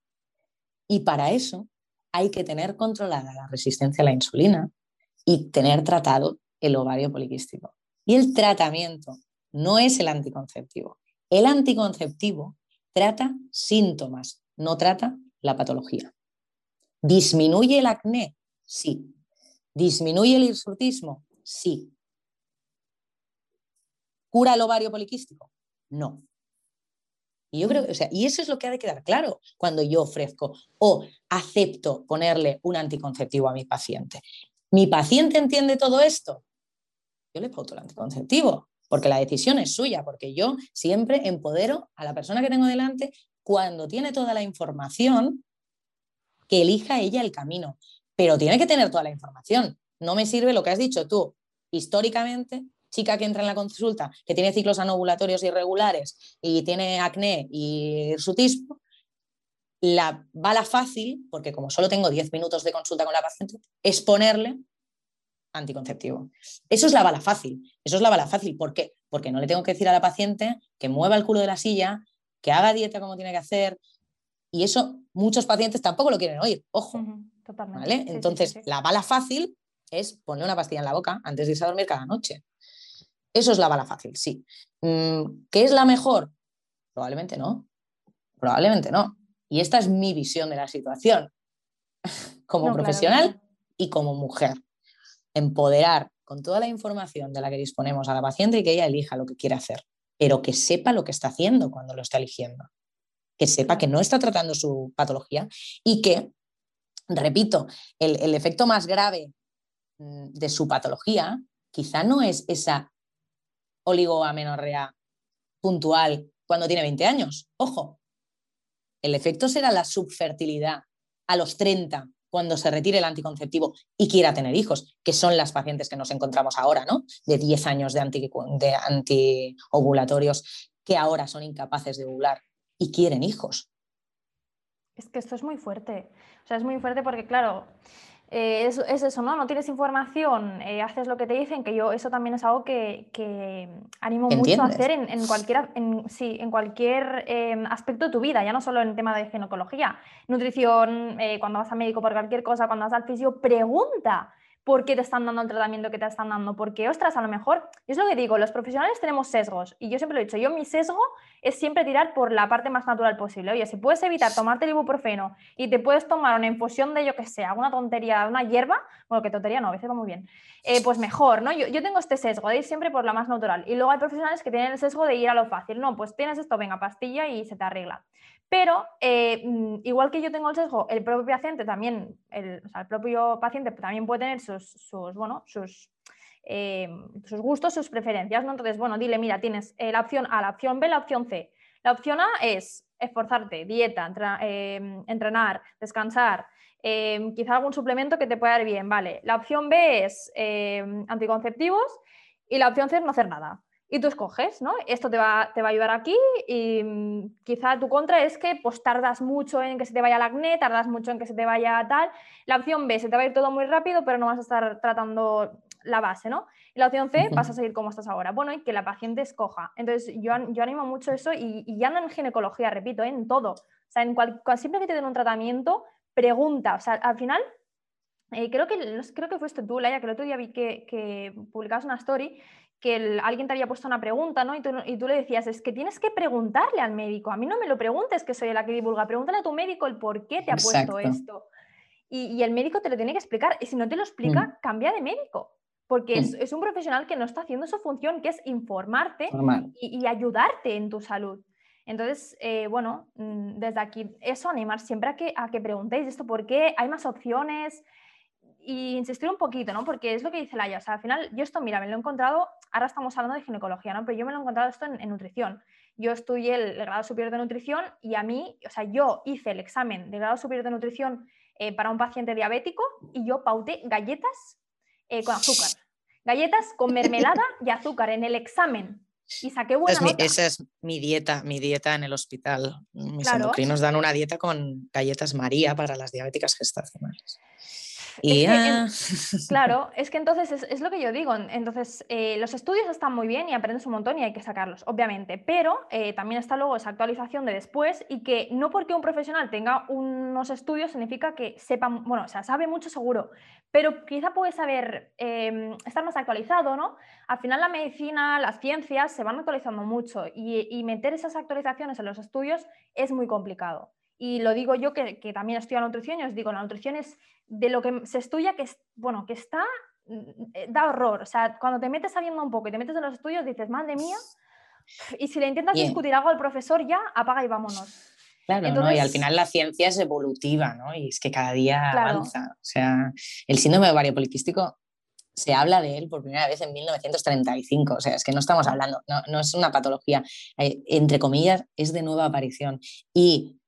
y para eso hay que tener controlada la resistencia a la insulina y tener tratado el ovario poliquístico. Y el tratamiento no es el anticonceptivo. El anticonceptivo trata síntomas, no trata la patología. ¿Disminuye el acné? Sí. ¿Disminuye el hirsutismo? Sí. ¿Cura el ovario poliquístico? No. Y yo creo, o sea, y eso es lo que ha de quedar claro cuando yo ofrezco o acepto ponerle un anticonceptivo a mi paciente. ¿Mi paciente entiende todo esto? Yo le pauto el anticonceptivo, porque la decisión es suya, porque yo siempre empodero a la persona que tengo delante cuando tiene toda la información que elija ella el camino pero tiene que tener toda la información. No me sirve lo que has dicho tú. Históricamente, chica que entra en la consulta, que tiene ciclos anovulatorios irregulares y tiene acné y hirsutismo, la bala fácil, porque como solo tengo 10 minutos de consulta con la paciente, es ponerle anticonceptivo. Eso es la bala fácil. Eso es la bala fácil. ¿Por qué? Porque no le tengo que decir a la paciente que mueva el culo de la silla, que haga dieta como tiene que hacer. Y eso muchos pacientes tampoco lo quieren oír. Ojo. ¿Vale? Entonces, la bala fácil es poner una pastilla en la boca antes de irse a dormir cada noche. Eso es la bala fácil, sí. Mm, ¿Qué es la mejor? Probablemente no. Probablemente no. Y esta es mi visión de la situación como profesional y como mujer. Empoderar con toda la información de la que disponemos a la paciente y que ella elija lo que quiere hacer, pero que sepa lo que está haciendo cuando lo está eligiendo. Que sepa que no está tratando su patología y que repito, el, efecto más grave mm, de su patología quizá no es esa oligoamenorrea puntual cuando tiene 20 años. Ojo, el efecto será la subfertilidad a los 30 cuando se retire el anticonceptivo y quiera tener hijos, que son las pacientes que nos encontramos ahora, ¿no? De 10 años de, de antiovulatorios que ahora son incapaces de ovular y quieren hijos. Es que esto es muy fuerte. O sea, es muy fuerte porque, claro, eh, es, eso, ¿no? No tienes información, eh, haces lo que te dicen, que yo eso también es algo que, animo mucho a hacer en, cualquier, en, sí, en cualquier em, aspecto de tu vida, ya no solo en el tema de ginecología, nutrición, eh, cuando vas a médico por cualquier cosa, cuando vas al fisio, pregunta. Por qué te están dando el tratamiento que te están dando, porque, ostras, a lo mejor, es lo que digo, los profesionales tenemos sesgos, y yo siempre lo he dicho, yo mi sesgo es siempre tirar por la parte más natural posible. Oye, si puedes evitar tomarte el ibuprofeno y te puedes tomar una infusión de, yo que sé, alguna tontería, una hierba, bueno, que tontería no, a veces va muy bien, eh, pues mejor, ¿no? Yo, yo tengo este sesgo de ir siempre por la más natural, y luego hay profesionales que tienen el sesgo de ir a lo fácil, no, pues tienes esto, venga, pastilla y se te arregla. Pero eh, mm, igual que yo tengo el sesgo, el propio paciente también, el, propio paciente también puede tener sus, bueno, sus, eh, sus gustos, sus preferencias. ¿no? Entonces, bueno, dile, mira, tienes eh, la opción A, la opción B, la opción C. La opción A es esforzarte, dieta, entrenar, descansar, quizá algún suplemento que te pueda dar bien, vale. La opción B es anticonceptivos y la opción C es no hacer nada y tú escoges, ¿no? Esto te va, te va a ayudar aquí y mm, quizá tu contra es que pues tardas mucho en que se te vaya el acné, tardas mucho en que se te vaya tal. La opción B, se te va a ir todo muy rápido, pero no vas a estar tratando la base, ¿no? Y la opción C, vas a seguir como estás ahora. Bueno, y que la paciente escoja. Entonces, yo, yo animo mucho eso y, ya no en ginecología, repito, ¿eh? en todo. O sea, en cual, siempre que te den un tratamiento, pregunta. O sea, al final, eh, creo, que, creo que fuiste tú, Laia, que el otro día vi que, que publicabas una story que alguien te había puesto una pregunta, ¿no? Y tú, le decías, es que tienes que preguntarle al médico, a mí no me lo preguntes que soy la que divulga, pregúntale a tu médico el por qué te ha puesto esto. Y, el médico te lo tiene que explicar, y si no te lo explica, mm. cambia de médico, porque mm. es, un profesional que no está haciendo su función, que es informarte y, ayudarte en tu salud. Entonces, eh, bueno, mm, desde aquí, eso, animar siempre a que, a que preguntéis esto, ¿por qué hay más opciones? y insistir un poquito, ¿no? Porque es lo que dice Laia, o sea, al final yo esto, mira, me lo he encontrado, ahora estamos hablando de ginecología, ¿no? Pero yo me lo he encontrado esto en, nutrición. Yo estudié el, grado superior de nutrición y a mí, o sea, yo hice el examen de grado superior de nutrición eh, para un paciente diabético y yo pauté galletas eh, con azúcar. Galletas con mermelada y azúcar en el examen. Y saqué buena Esa es mi dieta, mi dieta en el hospital. Mis endocrinos dan una dieta con galletas María para las diabéticas gestacionales. claro, es que entonces es, lo que yo digo. Entonces, eh, los estudios están muy bien y aprendes un montón y hay que sacarlos, obviamente. Pero eh, también está luego esa actualización de después y que no porque un profesional tenga unos estudios significa que sepa, bueno, o sea, sabe mucho seguro, pero quizá puede saber em, estar más actualizado, ¿no? Al final la medicina, las ciencias se van actualizando mucho y, y meter esas actualizaciones en los estudios es muy complicado. Y lo digo yo que, que también estudio nutrición y os digo, la nutrición es de lo que se estudia que, bueno, que está, mm, eh, da horror. O sea, cuando te metes sabiendo un poco y te metes en los estudios, dices, madre mía, y si le intentas discutir algo al profesor, ya apaga y vámonos. Claro, ¿no? y al final la ciencia es evolutiva, ¿no? Y es que cada día avanza. O sea, el síndrome de ovario poliquístico se habla de él por primera vez en 1935, o sea, es que no estamos hablando, no, no es una patología, eh, entre comillas, es de nueva aparición. Y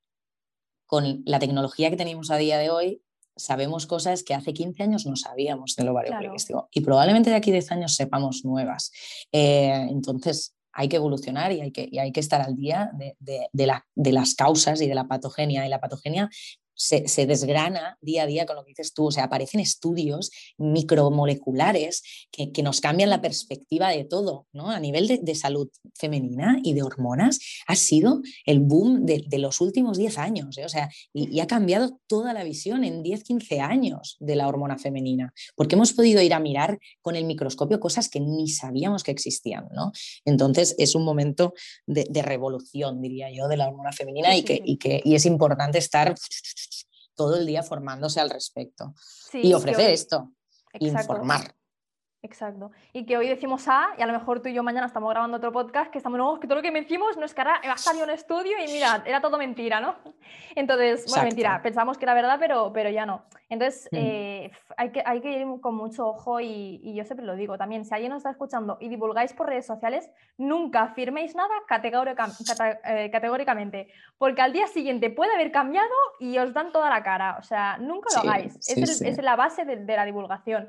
con la tecnología que tenemos a día de hoy, sabemos cosas que hace 15 años no sabíamos del ovario poliquístico y probablemente de aquí 10 años sepamos nuevas. Eh, entonces, hay que evolucionar y hay que, hay que estar al día de, de, las causas y de la patogenia. Y la patogenia se, desgrana día a día con lo que dices tú. O sea, aparecen estudios micromoleculares que, nos cambian la perspectiva de todo, ¿no? A nivel de, salud femenina y de hormonas, ha sido el boom de, los últimos 10 años, ¿eh? O sea, y, ha cambiado toda la visión en 10, 15 años de la hormona femenina, porque hemos podido ir a mirar con el microscopio cosas que ni sabíamos que existían, ¿no? Entonces, es un momento de, revolución, diría yo, de la hormona femenina y, que, y que y es importante estar todo el día formándose al respecto. Y ofrecer esto, informar. Exacto. Y que hoy decimos A y a lo mejor tú y yo mañana estamos grabando otro podcast que estamos, no, que todo lo que decimos no es que ahora va a salir un estudio y mira, era todo mentira, ¿no? Entonces, bueno, mentira, pensamos que era verdad, pero, pero ya no. Entonces, mm. eh, hay, que, hay que ir con mucho ojo y, y, yo siempre lo digo también, si alguien nos está escuchando y divulgáis por redes sociales, nunca firméis nada eh, categóricamente, porque al día siguiente puede haber cambiado y os dan toda la cara, o sea, nunca lo hagáis, es, es, la base de, de la divulgación.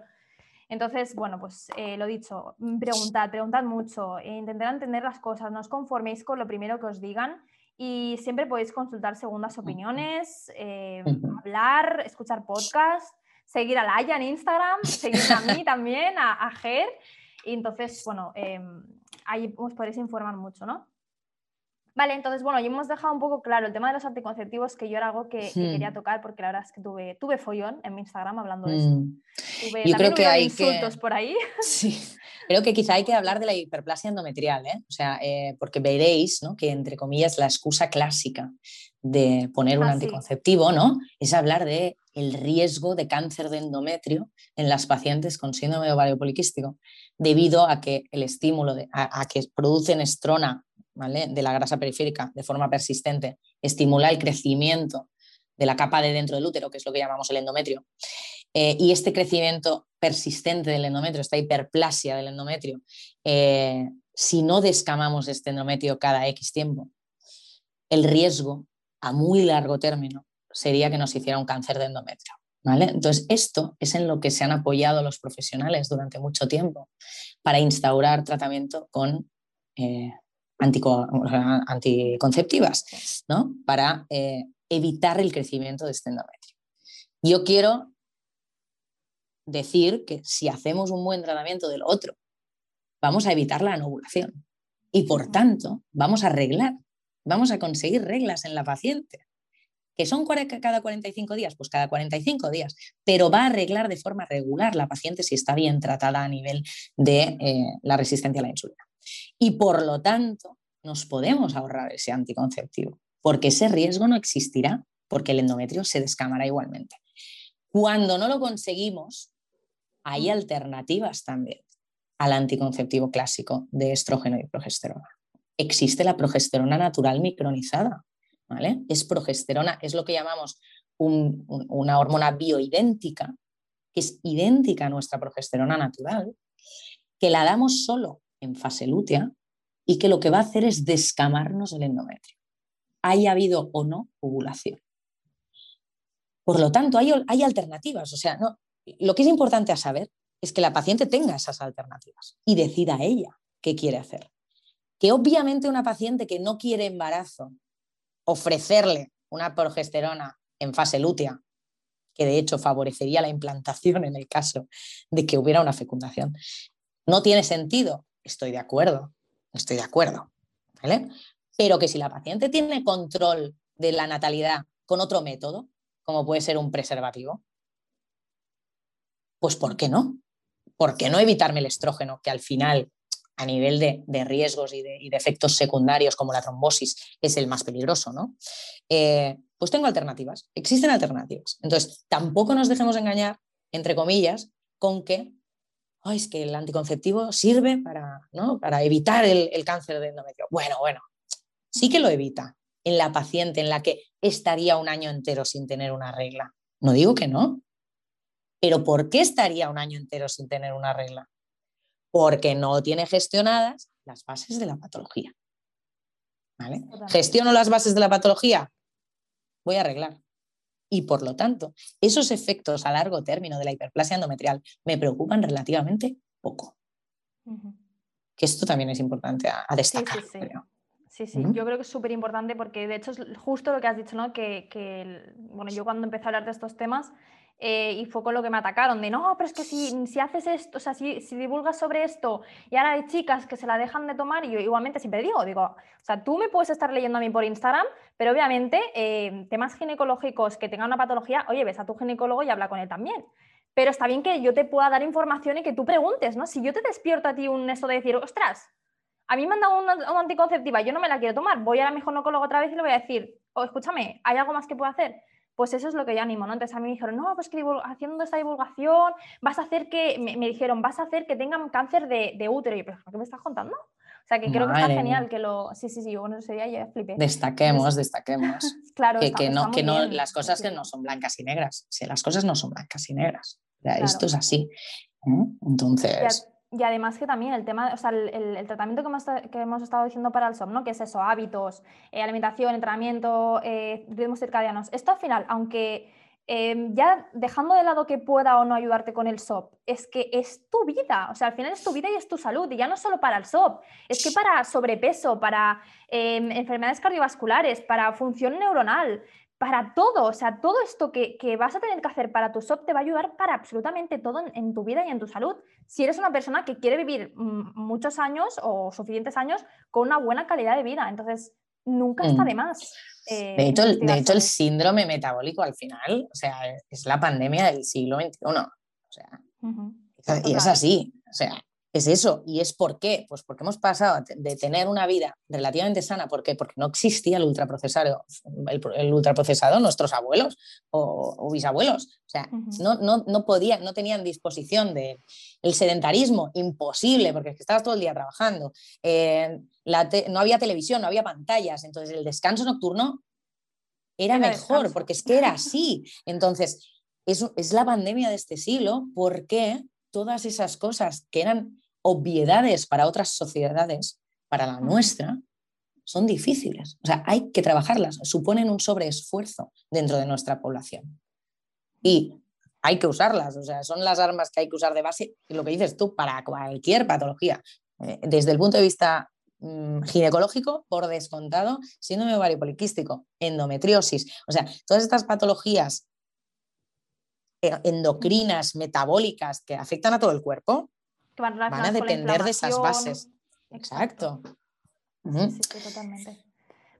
Entonces, bueno, pues eh, lo dicho, mm, preguntad, preguntad mucho, e intentar entender las cosas, no os conforméis con lo primero que os digan y siempre podéis consultar segundas opiniones, eh, hablar, escuchar podcast, seguir a Laia en Instagram, seguir a mí también, a, a Ger, y entonces, bueno, em, ahí os podréis informar mucho, ¿no? Vale, entonces, bueno, ya hemos dejado un poco claro el tema de los anticonceptivos, que yo era algo que, quería tocar, porque la verdad es que tuve, tuve follón en mi Instagram hablando de eso. Hmm. yo creo que hay insultos por ahí. Sí, creo que quizá hay que hablar de la hiperplasia endometrial, ¿eh? O sea, eh, porque veréis, ¿no? Que entre comillas la excusa clásica de poner un ah, anticonceptivo, ¿no? Es hablar de el riesgo de cáncer de endometrio en las pacientes con síndrome de ovario poliquístico, debido a que el estímulo de, a, a que producen estrona de la grasa periférica de forma persistente estimula el crecimiento de la capa de dentro del útero, que es lo que llamamos el endometrio. Eh, y este crecimiento persistente del endometrio, esta hiperplasia del endometrio, eh, si no descamamos este endometrio cada X tiempo, el riesgo a muy largo término sería que nos hiciera un cáncer de endometrio. ¿vale? Entonces, esto es en lo que se han apoyado los profesionales durante mucho tiempo para instaurar tratamiento con eh, anticonceptivas, ¿no? Para eh, evitar el crecimiento de este endometrio. Yo quiero decir que si hacemos un buen tratamiento del otro, vamos a evitar la anovulación y por tanto vamos a arreglar, vamos a conseguir reglas en la paciente. ¿Que son cada 45 días? Pues cada 45 días, pero va a arreglar de forma regular la paciente si está bien tratada a nivel de eh, la resistencia a la insulina. Y por lo tanto, nos podemos ahorrar ese anticonceptivo, porque ese riesgo no existirá, porque el endometrio se descamará igualmente. Cuando no lo conseguimos, hay alternativas también al anticonceptivo clásico de estrógeno y progesterona. Existe la progesterona natural micronizada, ¿vale? Es progesterona, es lo que llamamos una hormona bioidéntica, que es idéntica a nuestra progesterona natural, que la damos solo en fase lútea y que lo que va a hacer es descamarnos el endometrio, haya habido o no ovulación. Por lo tanto, hay, hay alternativas. O sea, no, lo que es importante a saber es que la paciente tenga esas alternativas y decida ella qué quiere hacer. Que obviamente una paciente que no quiere embarazo, ofrecerle una progesterona en fase lútea, que de hecho favorecería la implantación en el caso de que hubiera una fecundación, no tiene sentido estoy de acuerdo, estoy de acuerdo, ¿vale? Pero que si la paciente tiene control de la natalidad con otro método, como puede ser un preservativo, pues ¿por qué no? ¿Por qué no evitarme el estrógeno, que al final, a nivel de, riesgos y de, efectos secundarios como la trombosis, es el más peligroso, ¿no? Eh, pues tengo alternativas, existen alternativas. Entonces, tampoco nos dejemos engañar, entre comillas, con que es que el anticonceptivo sirve para, para evitar el, el cáncer de endometrio. Bueno, bueno, sí que lo evita en la paciente en la que estaría un año entero sin tener una regla. No digo que no, pero ¿por qué estaría un año entero sin tener una regla? Porque no tiene gestionadas las bases de la patología. ¿Vale? Gestiono las bases de la patología, voy a arreglar y por lo tanto esos efectos a largo término de la hiperplasia endometrial me preocupan relativamente poco. Que esto también es importante a, destacar. Sí, sí, yo creo que es súper importante porque de hecho es justo lo que has dicho, ¿no? Que, que, bueno, yo cuando empecé a hablar de estos temas eh, y fue con lo que me atacaron, de no, pero es que si, si haces esto, o sea, si, si, divulgas sobre esto y ahora hay chicas que se la dejan de tomar, y yo igualmente siempre digo, digo, o sea, tú me puedes estar leyendo a mí por Instagram, pero obviamente eh, temas ginecológicos que tengan una patología, oye, ves a tu ginecólogo y habla con él también. Pero está bien que yo te pueda dar información y que tú preguntes, ¿no? Si yo te despierto a ti un eso de decir, ostras, a mí me han dado una, una anticonceptiva, yo no me la quiero tomar, voy a la mi ginecólogo otra vez y le voy a decir, oh, escúchame, ¿hay algo más que puedo hacer? Pues eso es lo que yo animo, ¿no? Entonces a mí me dijeron, no, pues que haciendo esta divulgación vas a hacer que, me, dijeron, vas a hacer que tengan cáncer de, útero. Y yo, ¿pero qué me estás contando? O sea, que creo que está genial que lo... Sí, sí, sí, bueno, ese día ya flipé. Destaquemos, destaquemos. claro, que, que no, que no, las cosas que no son blancas y negras. Si las cosas no son blancas y negras. Esto es así. ¿eh? Entonces y además que también el tema, o sea, el, tratamiento que hemos, estado diciendo para el SOM, ¿no? Que es eso, hábitos, eh, alimentación, entrenamiento, eh, ritmos circadianos. Esto al final, aunque em, ya dejando de lado que pueda o no ayudarte con el SOP, es que es tu vida, o sea, al final es tu vida y es tu salud, y ya no solo para el SOP, es que para sobrepeso, para em, enfermedades cardiovasculares, para función neuronal, para todo, o sea, todo esto que, vas a tener que hacer para tu SOP te va a ayudar para absolutamente todo en, tu vida y en tu salud. Si eres una persona que quiere vivir muchos años o suficientes años con una buena calidad de vida, entonces nunca está mm. de más. Eh, de, hecho, el, de hecho, el síndrome metabólico al final, o sea, es la pandemia del siglo XXI. O sea, y es así. O sea, es eso. ¿Y es por qué? Pues porque hemos pasado de tener una vida relativamente sana. ¿Por qué? Porque no existía el ultraprocesado, el, ultraprocesado nuestros abuelos o, bisabuelos. O sea, no, no, no, podían, no tenían disposición de el sedentarismo, imposible, porque es que estabas todo el día trabajando. Eh, no había televisión, no había pantallas. Entonces el descanso nocturno era, mejor, porque es que era así. Entonces, es, es la pandemia de este siglo porque todas esas cosas que eran obviedades para otras sociedades, para la nuestra, son difíciles. O sea, hay que trabajarlas, suponen un sobreesfuerzo dentro de nuestra población. Y hay que usarlas, o sea, son las armas que hay que usar de base, lo que dices tú, para cualquier patología. Eh, desde el punto de vista mm, ginecológico, por descontado, síndrome ovario poliquístico, endometriosis, o sea, todas estas patologías eh, endocrinas, metabólicas que afectan a todo el cuerpo, van, a depender de esas bases. Exacto. sí, totalmente.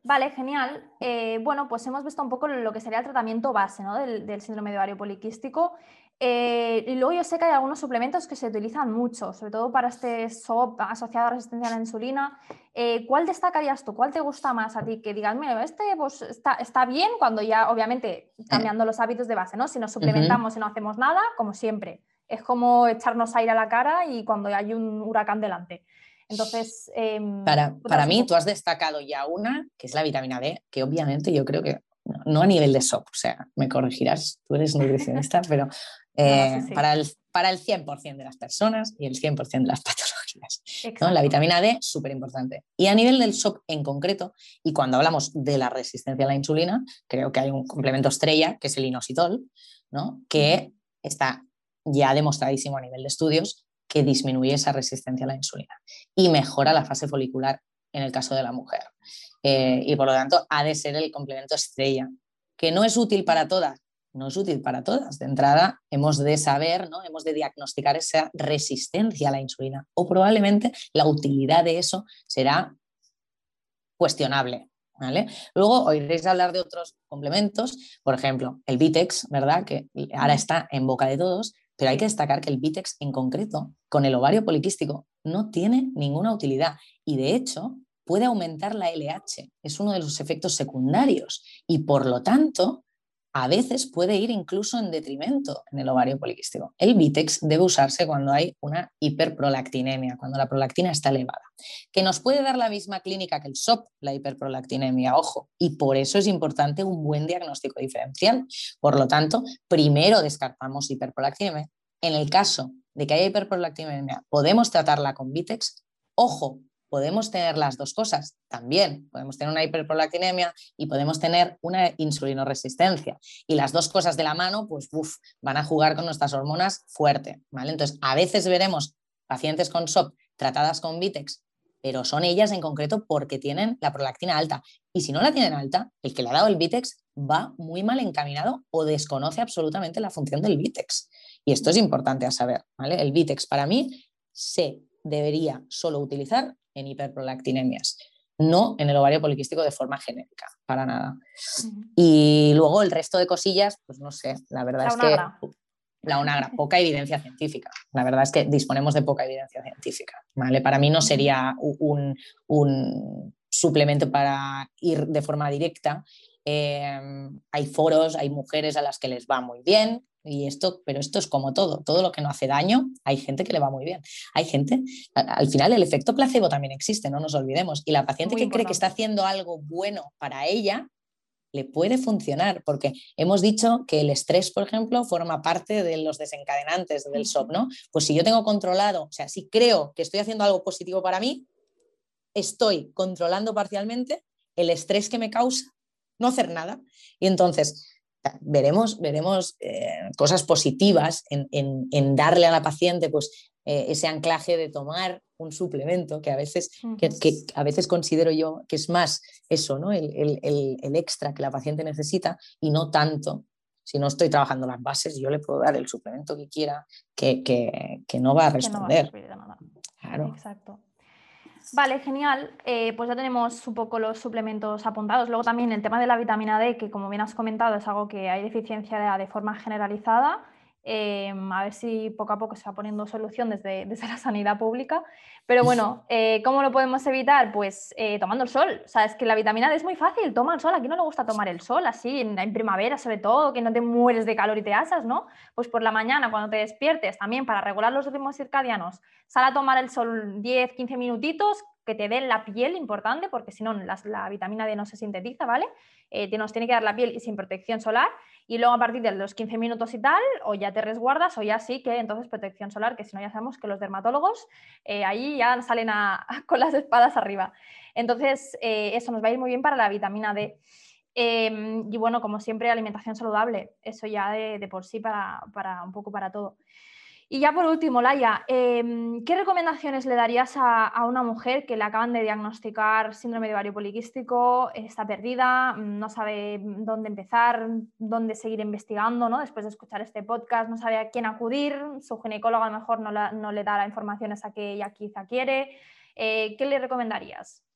Vale, genial. Eh, bueno, pues hemos visto un poco lo que sería el tratamiento base del, síndrome de ovario poliquístico. Eh, y luego yo sé que hay algunos suplementos que se utilizan mucho, sobre todo para este SOP asociado a resistencia a la insulina. Eh, ¿Cuál destacarías tú? ¿Cuál te gusta más a ti? Que digas, mira, este pues, está, está, bien cuando ya, obviamente, cambiando los hábitos de base, ¿no? Si nos suplementamos y no hacemos nada, como siempre es como echarnos aire a la cara y cuando hay un huracán delante. Entonces, em, para, para mí, tú has destacado ya una, que es la vitamina D, que obviamente yo creo que no, a nivel de SOP, o sea, me corregirás, tú eres nutricionista, pero eh, Para, el, para el 100% de las personas y el 100% de las patologías. ¿no? La vitamina D, súper importante. Y a nivel del SOP en concreto, y cuando hablamos de la resistencia a la insulina, creo que hay un complemento estrella, que es el inositol, ¿no? que está ya demostradísimo a nivel de estudios que disminuye esa resistencia a la insulina y mejora la fase folicular en el caso de la mujer. Eh, y por lo tanto, ha de ser el complemento estrella, que no es útil para todas, no es útil para todas. De entrada, hemos de saber, ¿no? hemos de diagnosticar esa resistencia a la insulina o probablemente la utilidad de eso será cuestionable. ¿Vale? Luego oiréis hablar de otros complementos, por ejemplo, el Vitex, ¿verdad? Que ahora está en boca de todos, pero hay que destacar que el Vitex en concreto, con el ovario poliquístico, no tiene ninguna utilidad y de hecho puede aumentar la LH. Es uno de los efectos secundarios y por lo tanto a veces puede ir incluso en detrimento en el ovario poliquístico. El Vitex debe usarse cuando hay una hiperprolactinemia, cuando la prolactina está elevada, que nos puede dar la misma clínica que el SOP, la hiperprolactinemia, ojo, y por eso es importante un buen diagnóstico diferencial. Por lo tanto, primero descartamos hiperprolactinemia. En el caso de que haya hiperprolactinemia, podemos tratarla con Vitex. Ojo, podemos tener las dos cosas también. Podemos tener una hiperprolactinemia y podemos tener una insulinoresistencia. Y las dos cosas de la mano, pues van a jugar con nuestras hormonas fuerte. ¿vale? Entonces, a veces veremos pacientes con SOP tratadas con Vitex, pero son ellas en concreto porque tienen la prolactina alta. Y si no la tienen alta, el que le ha dado el Vitex va muy mal encaminado o desconoce absolutamente la función del Vitex. Y esto es importante a saber. ¿vale? El Vitex para mí se debería solo utilizar en hiperprolactinemias, no en el ovario poliquístico de forma genérica, para nada. Y luego el resto de cosillas, pues no sé, la verdad es que la UNAGRA, poca evidencia científica. La verdad es que disponemos de poca evidencia científica. ¿vale? Para mí no sería un, un suplemento para ir de forma directa. Eh, hay foros, hay mujeres a las que les va muy bien, y esto, pero esto es como todo, todo lo que no hace daño, hay gente que le va muy bien. Hay gente, al final el efecto placebo también existe, no nos olvidemos. Y la paciente que cree que está haciendo algo bueno para ella, le puede funcionar, porque hemos dicho que el estrés, por ejemplo, forma parte de los desencadenantes del SOP, ¿no? Pues si yo tengo controlado, o sea, si creo que estoy haciendo algo positivo para mí, estoy controlando parcialmente el estrés que me causa no hacer nada. Y entonces, veremos, veremos eh, cosas positivas en, darle a la paciente pues, eh, ese anclaje de tomar un suplemento que a veces, que, a veces considero yo que es más eso, ¿no? El, extra que la paciente necesita y no tanto. Si no estoy trabajando las bases, yo le puedo dar el suplemento que quiera, que, no va a responder. Claro. Exacto. Vale, genial. Eh, pues ya tenemos un poco los suplementos apuntados. Luego también el tema de la vitamina D, que como bien has comentado es algo que hay deficiencia de forma generalizada Em, a ver si poco a poco se va poniendo solución desde, desde la sanidad pública. Pero bueno, eh, ¿cómo lo podemos evitar? Pues eh, tomando el sol. O sea, es que la vitamina D es muy fácil, toma el sol. Aquí no le gusta tomar el sol, así, en, en, primavera sobre todo, que no te mueres de calor y te asas, ¿no? Pues por la mañana, cuando te despiertes, también para regular los ritmos circadianos, sal a tomar el sol 10, 15 minutitos, que te den la piel, importante, porque si no, la, vitamina D no se sintetiza, ¿vale? Eh, nos tiene que dar la piel y sin protección solar. Y luego a partir de los 15 minutos y tal, o ya te resguardas, o ya sí que entonces protección solar, que si no ya sabemos que los dermatólogos eh, ahí ya salen con las espadas arriba. Entonces, eh, eso nos va a ir muy bien para la vitamina D. Em, y bueno, como siempre, alimentación saludable, eso ya de, por sí para, para, un poco para todo. Y ya por último, Laia, em, ¿qué recomendaciones le darías a, una mujer que le acaban de diagnosticar síndrome de ovario poliquístico, está perdida, no sabe dónde empezar, dónde seguir investigando, ¿no? después de escuchar este podcast, no sabe a quién acudir, su ginecólogo a lo mejor no, le da la información esa que ella quizá quiere? Eh, ¿Qué le recomendarías?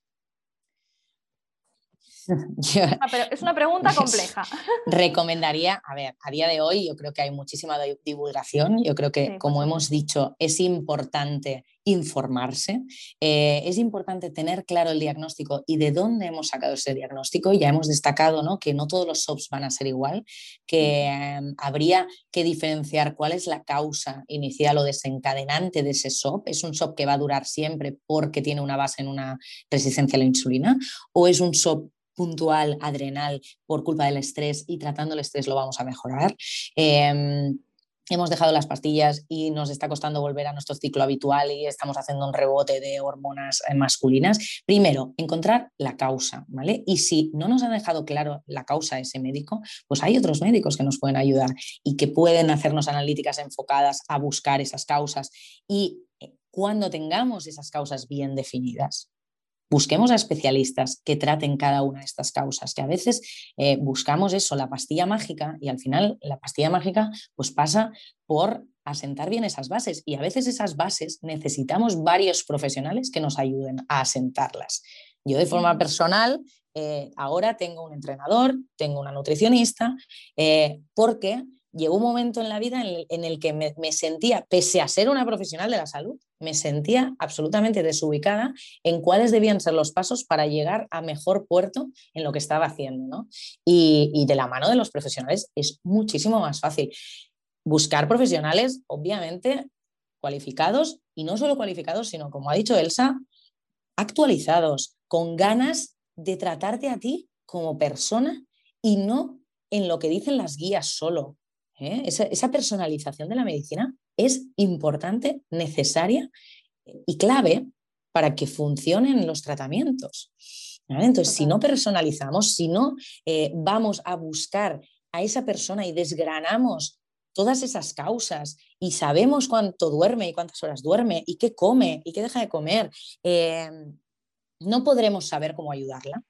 Es una pregunta compleja. Recomendaría, a ver, a día de hoy yo creo que hay muchísima divulgación, yo creo que como hemos dicho es importante informarse, eh, es importante tener claro el diagnóstico y de dónde hemos sacado ese diagnóstico. Ya hemos destacado ¿no? que no todos los SOPs van a ser igual, que em, habría que diferenciar cuál es la causa inicial o desencadenante de ese SOP. ¿Es un SOP que va a durar siempre porque tiene una base en una resistencia a la insulina? ¿O es un SOP puntual, adrenal, por culpa del estrés y tratando el estrés lo vamos a mejorar. Em, hemos dejado las pastillas y nos está costando volver a nuestro ciclo habitual y estamos haciendo un rebote de hormonas eh, masculinas. Primero, encontrar la causa, ¿vale? Y si no nos ha dejado claro la causa ese médico, pues hay otros médicos que nos pueden ayudar y que pueden hacernos analíticas enfocadas a buscar esas causas. Y eh, cuando tengamos esas causas bien definidas, busquemos a especialistas que traten cada una de estas causas, que a veces eh, buscamos eso, la pastilla mágica, y al final la pastilla mágica pues pasa por asentar bien esas bases y a veces esas bases necesitamos varios profesionales que nos ayuden a asentarlas. Yo de forma personal eh, ahora tengo un entrenador, tengo una nutricionista, eh, porque llegó un momento en la vida en el, que me, sentía, pese a ser una profesional de la salud, me sentía absolutamente desubicada en cuáles debían ser los pasos para llegar a mejor puerto en lo que estaba haciendo. Y, y de la mano de los profesionales es muchísimo más fácil. Buscar profesionales, obviamente, cualificados y no solo cualificados, sino, como ha dicho Elsa, actualizados, con ganas de tratarte a ti como persona y no en lo que dicen las guías solo, ¿eh? Esa, personalización de la medicina es importante, necesaria y clave para que funcionen los tratamientos. Entonces, si no personalizamos, si no eh, vamos a buscar a esa persona y desgranamos todas esas causas y sabemos cuánto duerme y cuántas horas duerme y qué come y qué deja de comer, eh, no podremos saber cómo ayudarla.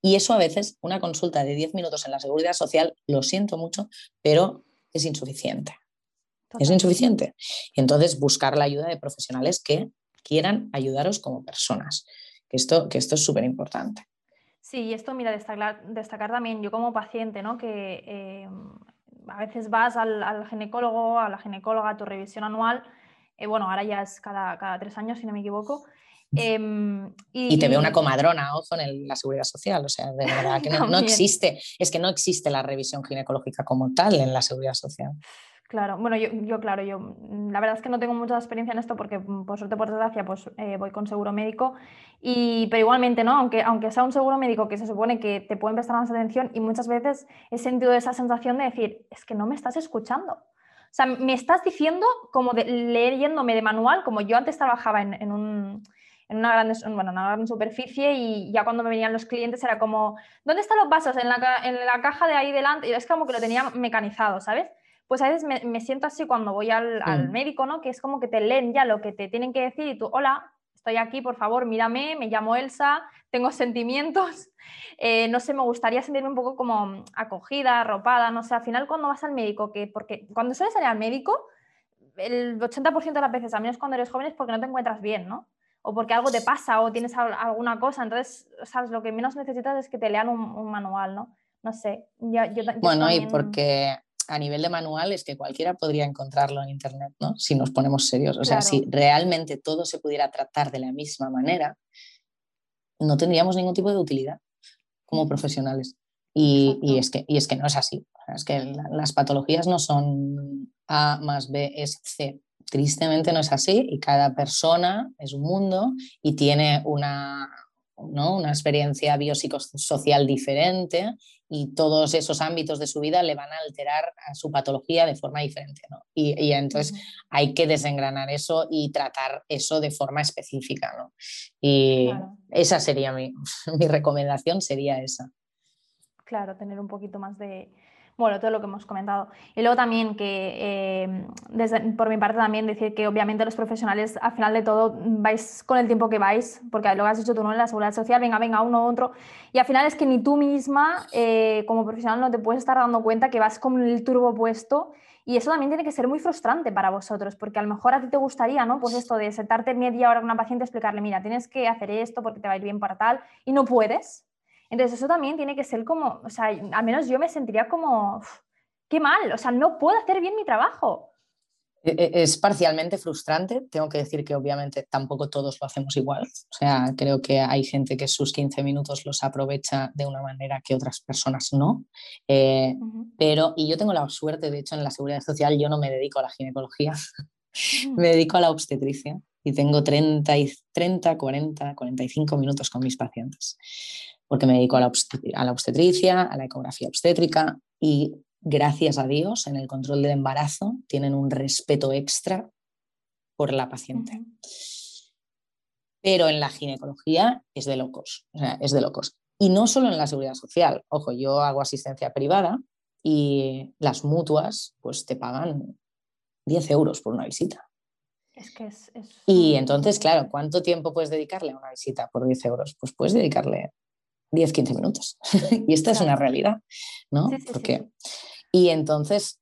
Y eso a veces, una consulta de 10 minutos en la seguridad social, lo siento mucho, pero es insuficiente. Es insuficiente. Entonces, buscar la ayuda de profesionales que quieran ayudaros como personas, que esto, que esto es súper importante. Sí, y esto, mira, destacar, destacar, también yo como paciente, ¿no? que eh, a veces vas al, ginecólogo, a la ginecóloga, a tu revisión anual, eh, bueno, ahora ya es cada, cada tres años, si no me equivoco, Em, y, te ve una comadrona, ojo, en la seguridad social. O sea, de verdad que no, existe, es que no existe la revisión ginecológica como tal en la seguridad social. Claro, bueno, yo, claro, yo mm, la verdad es que no tengo mucha experiencia en esto porque mm, por suerte, por desgracia, pues eh, voy con seguro médico, y, pero igualmente, ¿no? Aunque, aunque sea un seguro médico que se supone que te pueden prestar más atención y muchas veces he sentido esa sensación de decir, es que no me estás escuchando. O sea, me estás diciendo como de, leyéndome de manual, como yo antes trabajaba en un en una gran, bueno, una gran superficie y ya cuando me venían los clientes era como, ¿dónde están los vasos? En la, en la caja de ahí delante. Y es como que lo tenía mecanizado, ¿sabes? Pues a veces me, siento así cuando voy al, al, médico, ¿no? Que es como que te leen ya lo que te tienen que decir y tú, hola, estoy aquí, por favor, mírame, me llamo Elsa, tengo sentimientos, eh, no sé, me gustaría sentirme un poco como acogida, arropada, no sé, al final cuando vas al médico, que porque cuando sueles salir al médico, el 80% de las veces, al menos cuando eres joven, es porque no te encuentras bien, ¿no? O porque algo te pasa o tienes alguna cosa. Entonces, ¿sabes? Lo que menos necesitas es que te lean un, manual, ¿no? No sé. bueno, y porque a nivel de manual es que cualquiera podría encontrarlo en Internet, ¿no? Si nos ponemos serios. O sea, si realmente todo se pudiera tratar de la misma manera, no tendríamos ningún tipo de utilidad como profesionales. Y, es, que, y es que no es así. Es que las patologías no son A más B es C. Tristemente no es así y cada persona es un mundo y tiene una, ¿no? una experiencia biopsicosocial diferente y todos esos ámbitos de su vida le van a alterar a su patología de forma diferente. ¿no? Y, entonces hay que desengranar eso y tratar eso de forma específica. ¿no? Y esa sería mi, mi recomendación, sería esa. Claro, tener un poquito más de, bueno, todo lo que hemos comentado. Y luego también que, eh, desde, por mi parte también decir que obviamente los profesionales al final de todo vais con el tiempo que vais, porque lo has dicho tú, ¿no? En la seguridad social, venga, venga, uno, otro. Y al final es que ni tú misma eh, como profesional no te puedes estar dando cuenta que vas con el turbo puesto. Y eso también tiene que ser muy frustrante para vosotros, porque a lo mejor a ti te gustaría, ¿no? Pues esto de sentarte media hora con una paciente explicarle, mira, tienes que hacer esto porque te va a ir bien para tal, y no puedes, entonces eso también tiene que ser como, o sea, al menos yo me sentiría como, qué mal, o sea, no puedo hacer bien mi trabajo. E, e, es parcialmente frustrante, tengo que decir que obviamente tampoco todos lo hacemos igual, o sea, creo que hay gente que sus 15 minutos los aprovecha de una manera que otras personas no, eh, pero, y yo tengo la suerte, de hecho en la seguridad social yo no me dedico a la ginecología, me dedico a la obstetricia y tengo 30, 30, 40, 45 minutos con mis pacientes porque me dedico a la, obstetricia, a la ecografía obstétrica y gracias a Dios en el control del embarazo tienen un respeto extra por la paciente. Pero en la ginecología es de locos, es de locos. Y no solo en la seguridad social. Ojo, yo hago asistencia privada y las mutuas pues te pagan 10 euros por una visita. Es que es, Y entonces, claro, ¿cuánto tiempo puedes dedicarle a una visita por 10 euros? Pues puedes dedicarle 10, 15 minutos. y esta es una realidad, ¿no? porque, Y entonces,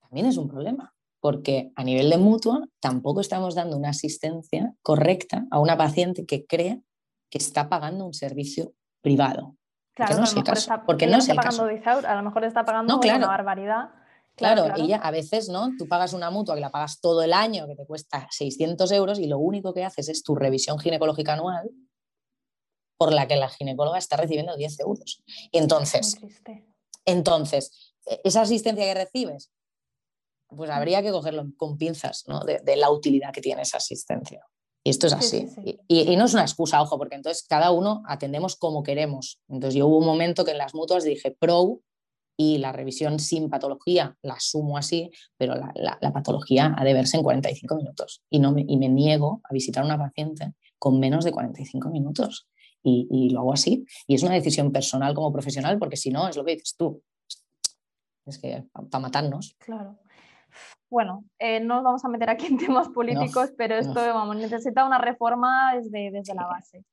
también es un problema, porque a nivel de mutua tampoco estamos dando una asistencia correcta a una paciente que cree que está pagando un servicio privado. Claro, no porque no está pagando a lo mejor está pagando una barbaridad. Claro, claro, ella a veces, ¿no? Tú pagas una mutua que la pagas todo el año, que te cuesta 600 euros y lo único que haces es tu revisión ginecológica anual por la que la ginecóloga está recibiendo 10 euros. Y entonces, entonces, e, esa asistencia que recibes, pues habría que cogerlo con pinzas ¿no? de, la utilidad que tiene esa asistencia. Y esto es así. Y, no es una excusa, ojo, porque entonces cada uno atendemos como queremos. Entonces yo hubo un momento que en las mutuas dije pro y la revisión sin patología la asumo así, pero la, patología ha de verse en 45 minutos. Y, no y me niego a visitar a una paciente con menos de 45 minutos y, lo hago así. Y es una decisión personal como profesional, porque si no, es lo que dices tú. Es que para matarnos. Claro. Bueno, eh, no nos vamos a meter aquí en temas políticos, pero esto vamos, necesita una reforma desde, desde la base.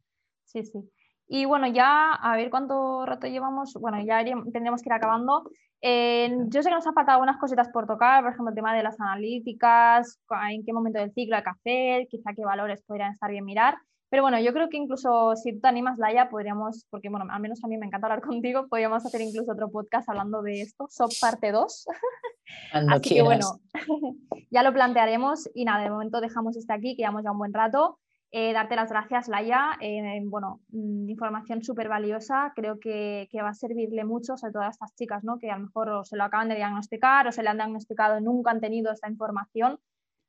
Sí, sí. Y bueno, ya a ver cuánto rato llevamos. Bueno, ya tendríamos que ir acabando. Eh, yo sé que nos ha faltado algunas cositas por tocar, por ejemplo, el tema de las analíticas, en qué momento del ciclo hay que hacer, quizá qué valores podrían estar bien mirar. Pero bueno, yo creo que incluso si tú te animas, Laia, podríamos, porque bueno, al menos a mí me encanta hablar contigo, podríamos hacer incluso otro podcast hablando de esto, SOP parte 2. Así que bueno, ya lo plantearemos y nada, de momento dejamos este aquí, que llevamos ya un buen rato. Eh, darte las gracias, Laia. Eh, bueno, mm, información súper valiosa. Creo que, que, va a servirle mucho, sobre todo a estas chicas, ¿no? que a lo mejor se lo acaban de diagnosticar o se le han diagnosticado y nunca han tenido esta información.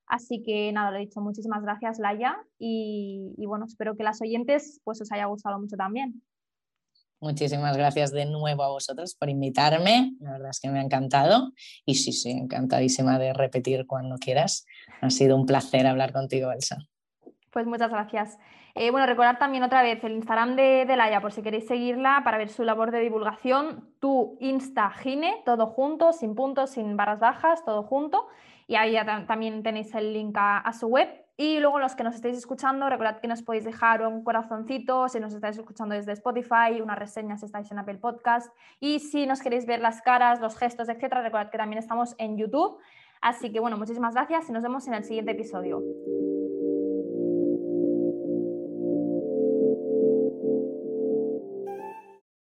Así que nada, lo he dicho, muchísimas gracias Laia y, bueno, espero que las oyentes pues os haya gustado mucho también. Muchísimas gracias de nuevo a vosotros por invitarme, la verdad es que me ha encantado y sí, sí, encantadísima de repetir cuando quieras. Ha sido un placer hablar contigo, Elsa. Pues muchas gracias. Eh, bueno, recordad también otra vez el Instagram de, de, Laia por si queréis seguirla para ver su labor de divulgación, tu Instagine, todo junto, sin puntos, sin barras bajas, todo junto y ahí ya también tenéis el link a, su web. Y luego los que nos estéis escuchando, recordad que nos podéis dejar un corazoncito si nos estáis escuchando desde Spotify, una reseña si estáis en Apple Podcast. Y si nos queréis ver las caras, los gestos, etcétera, recordad que también estamos en YouTube. Así que bueno, muchísimas gracias y nos vemos en el siguiente episodio.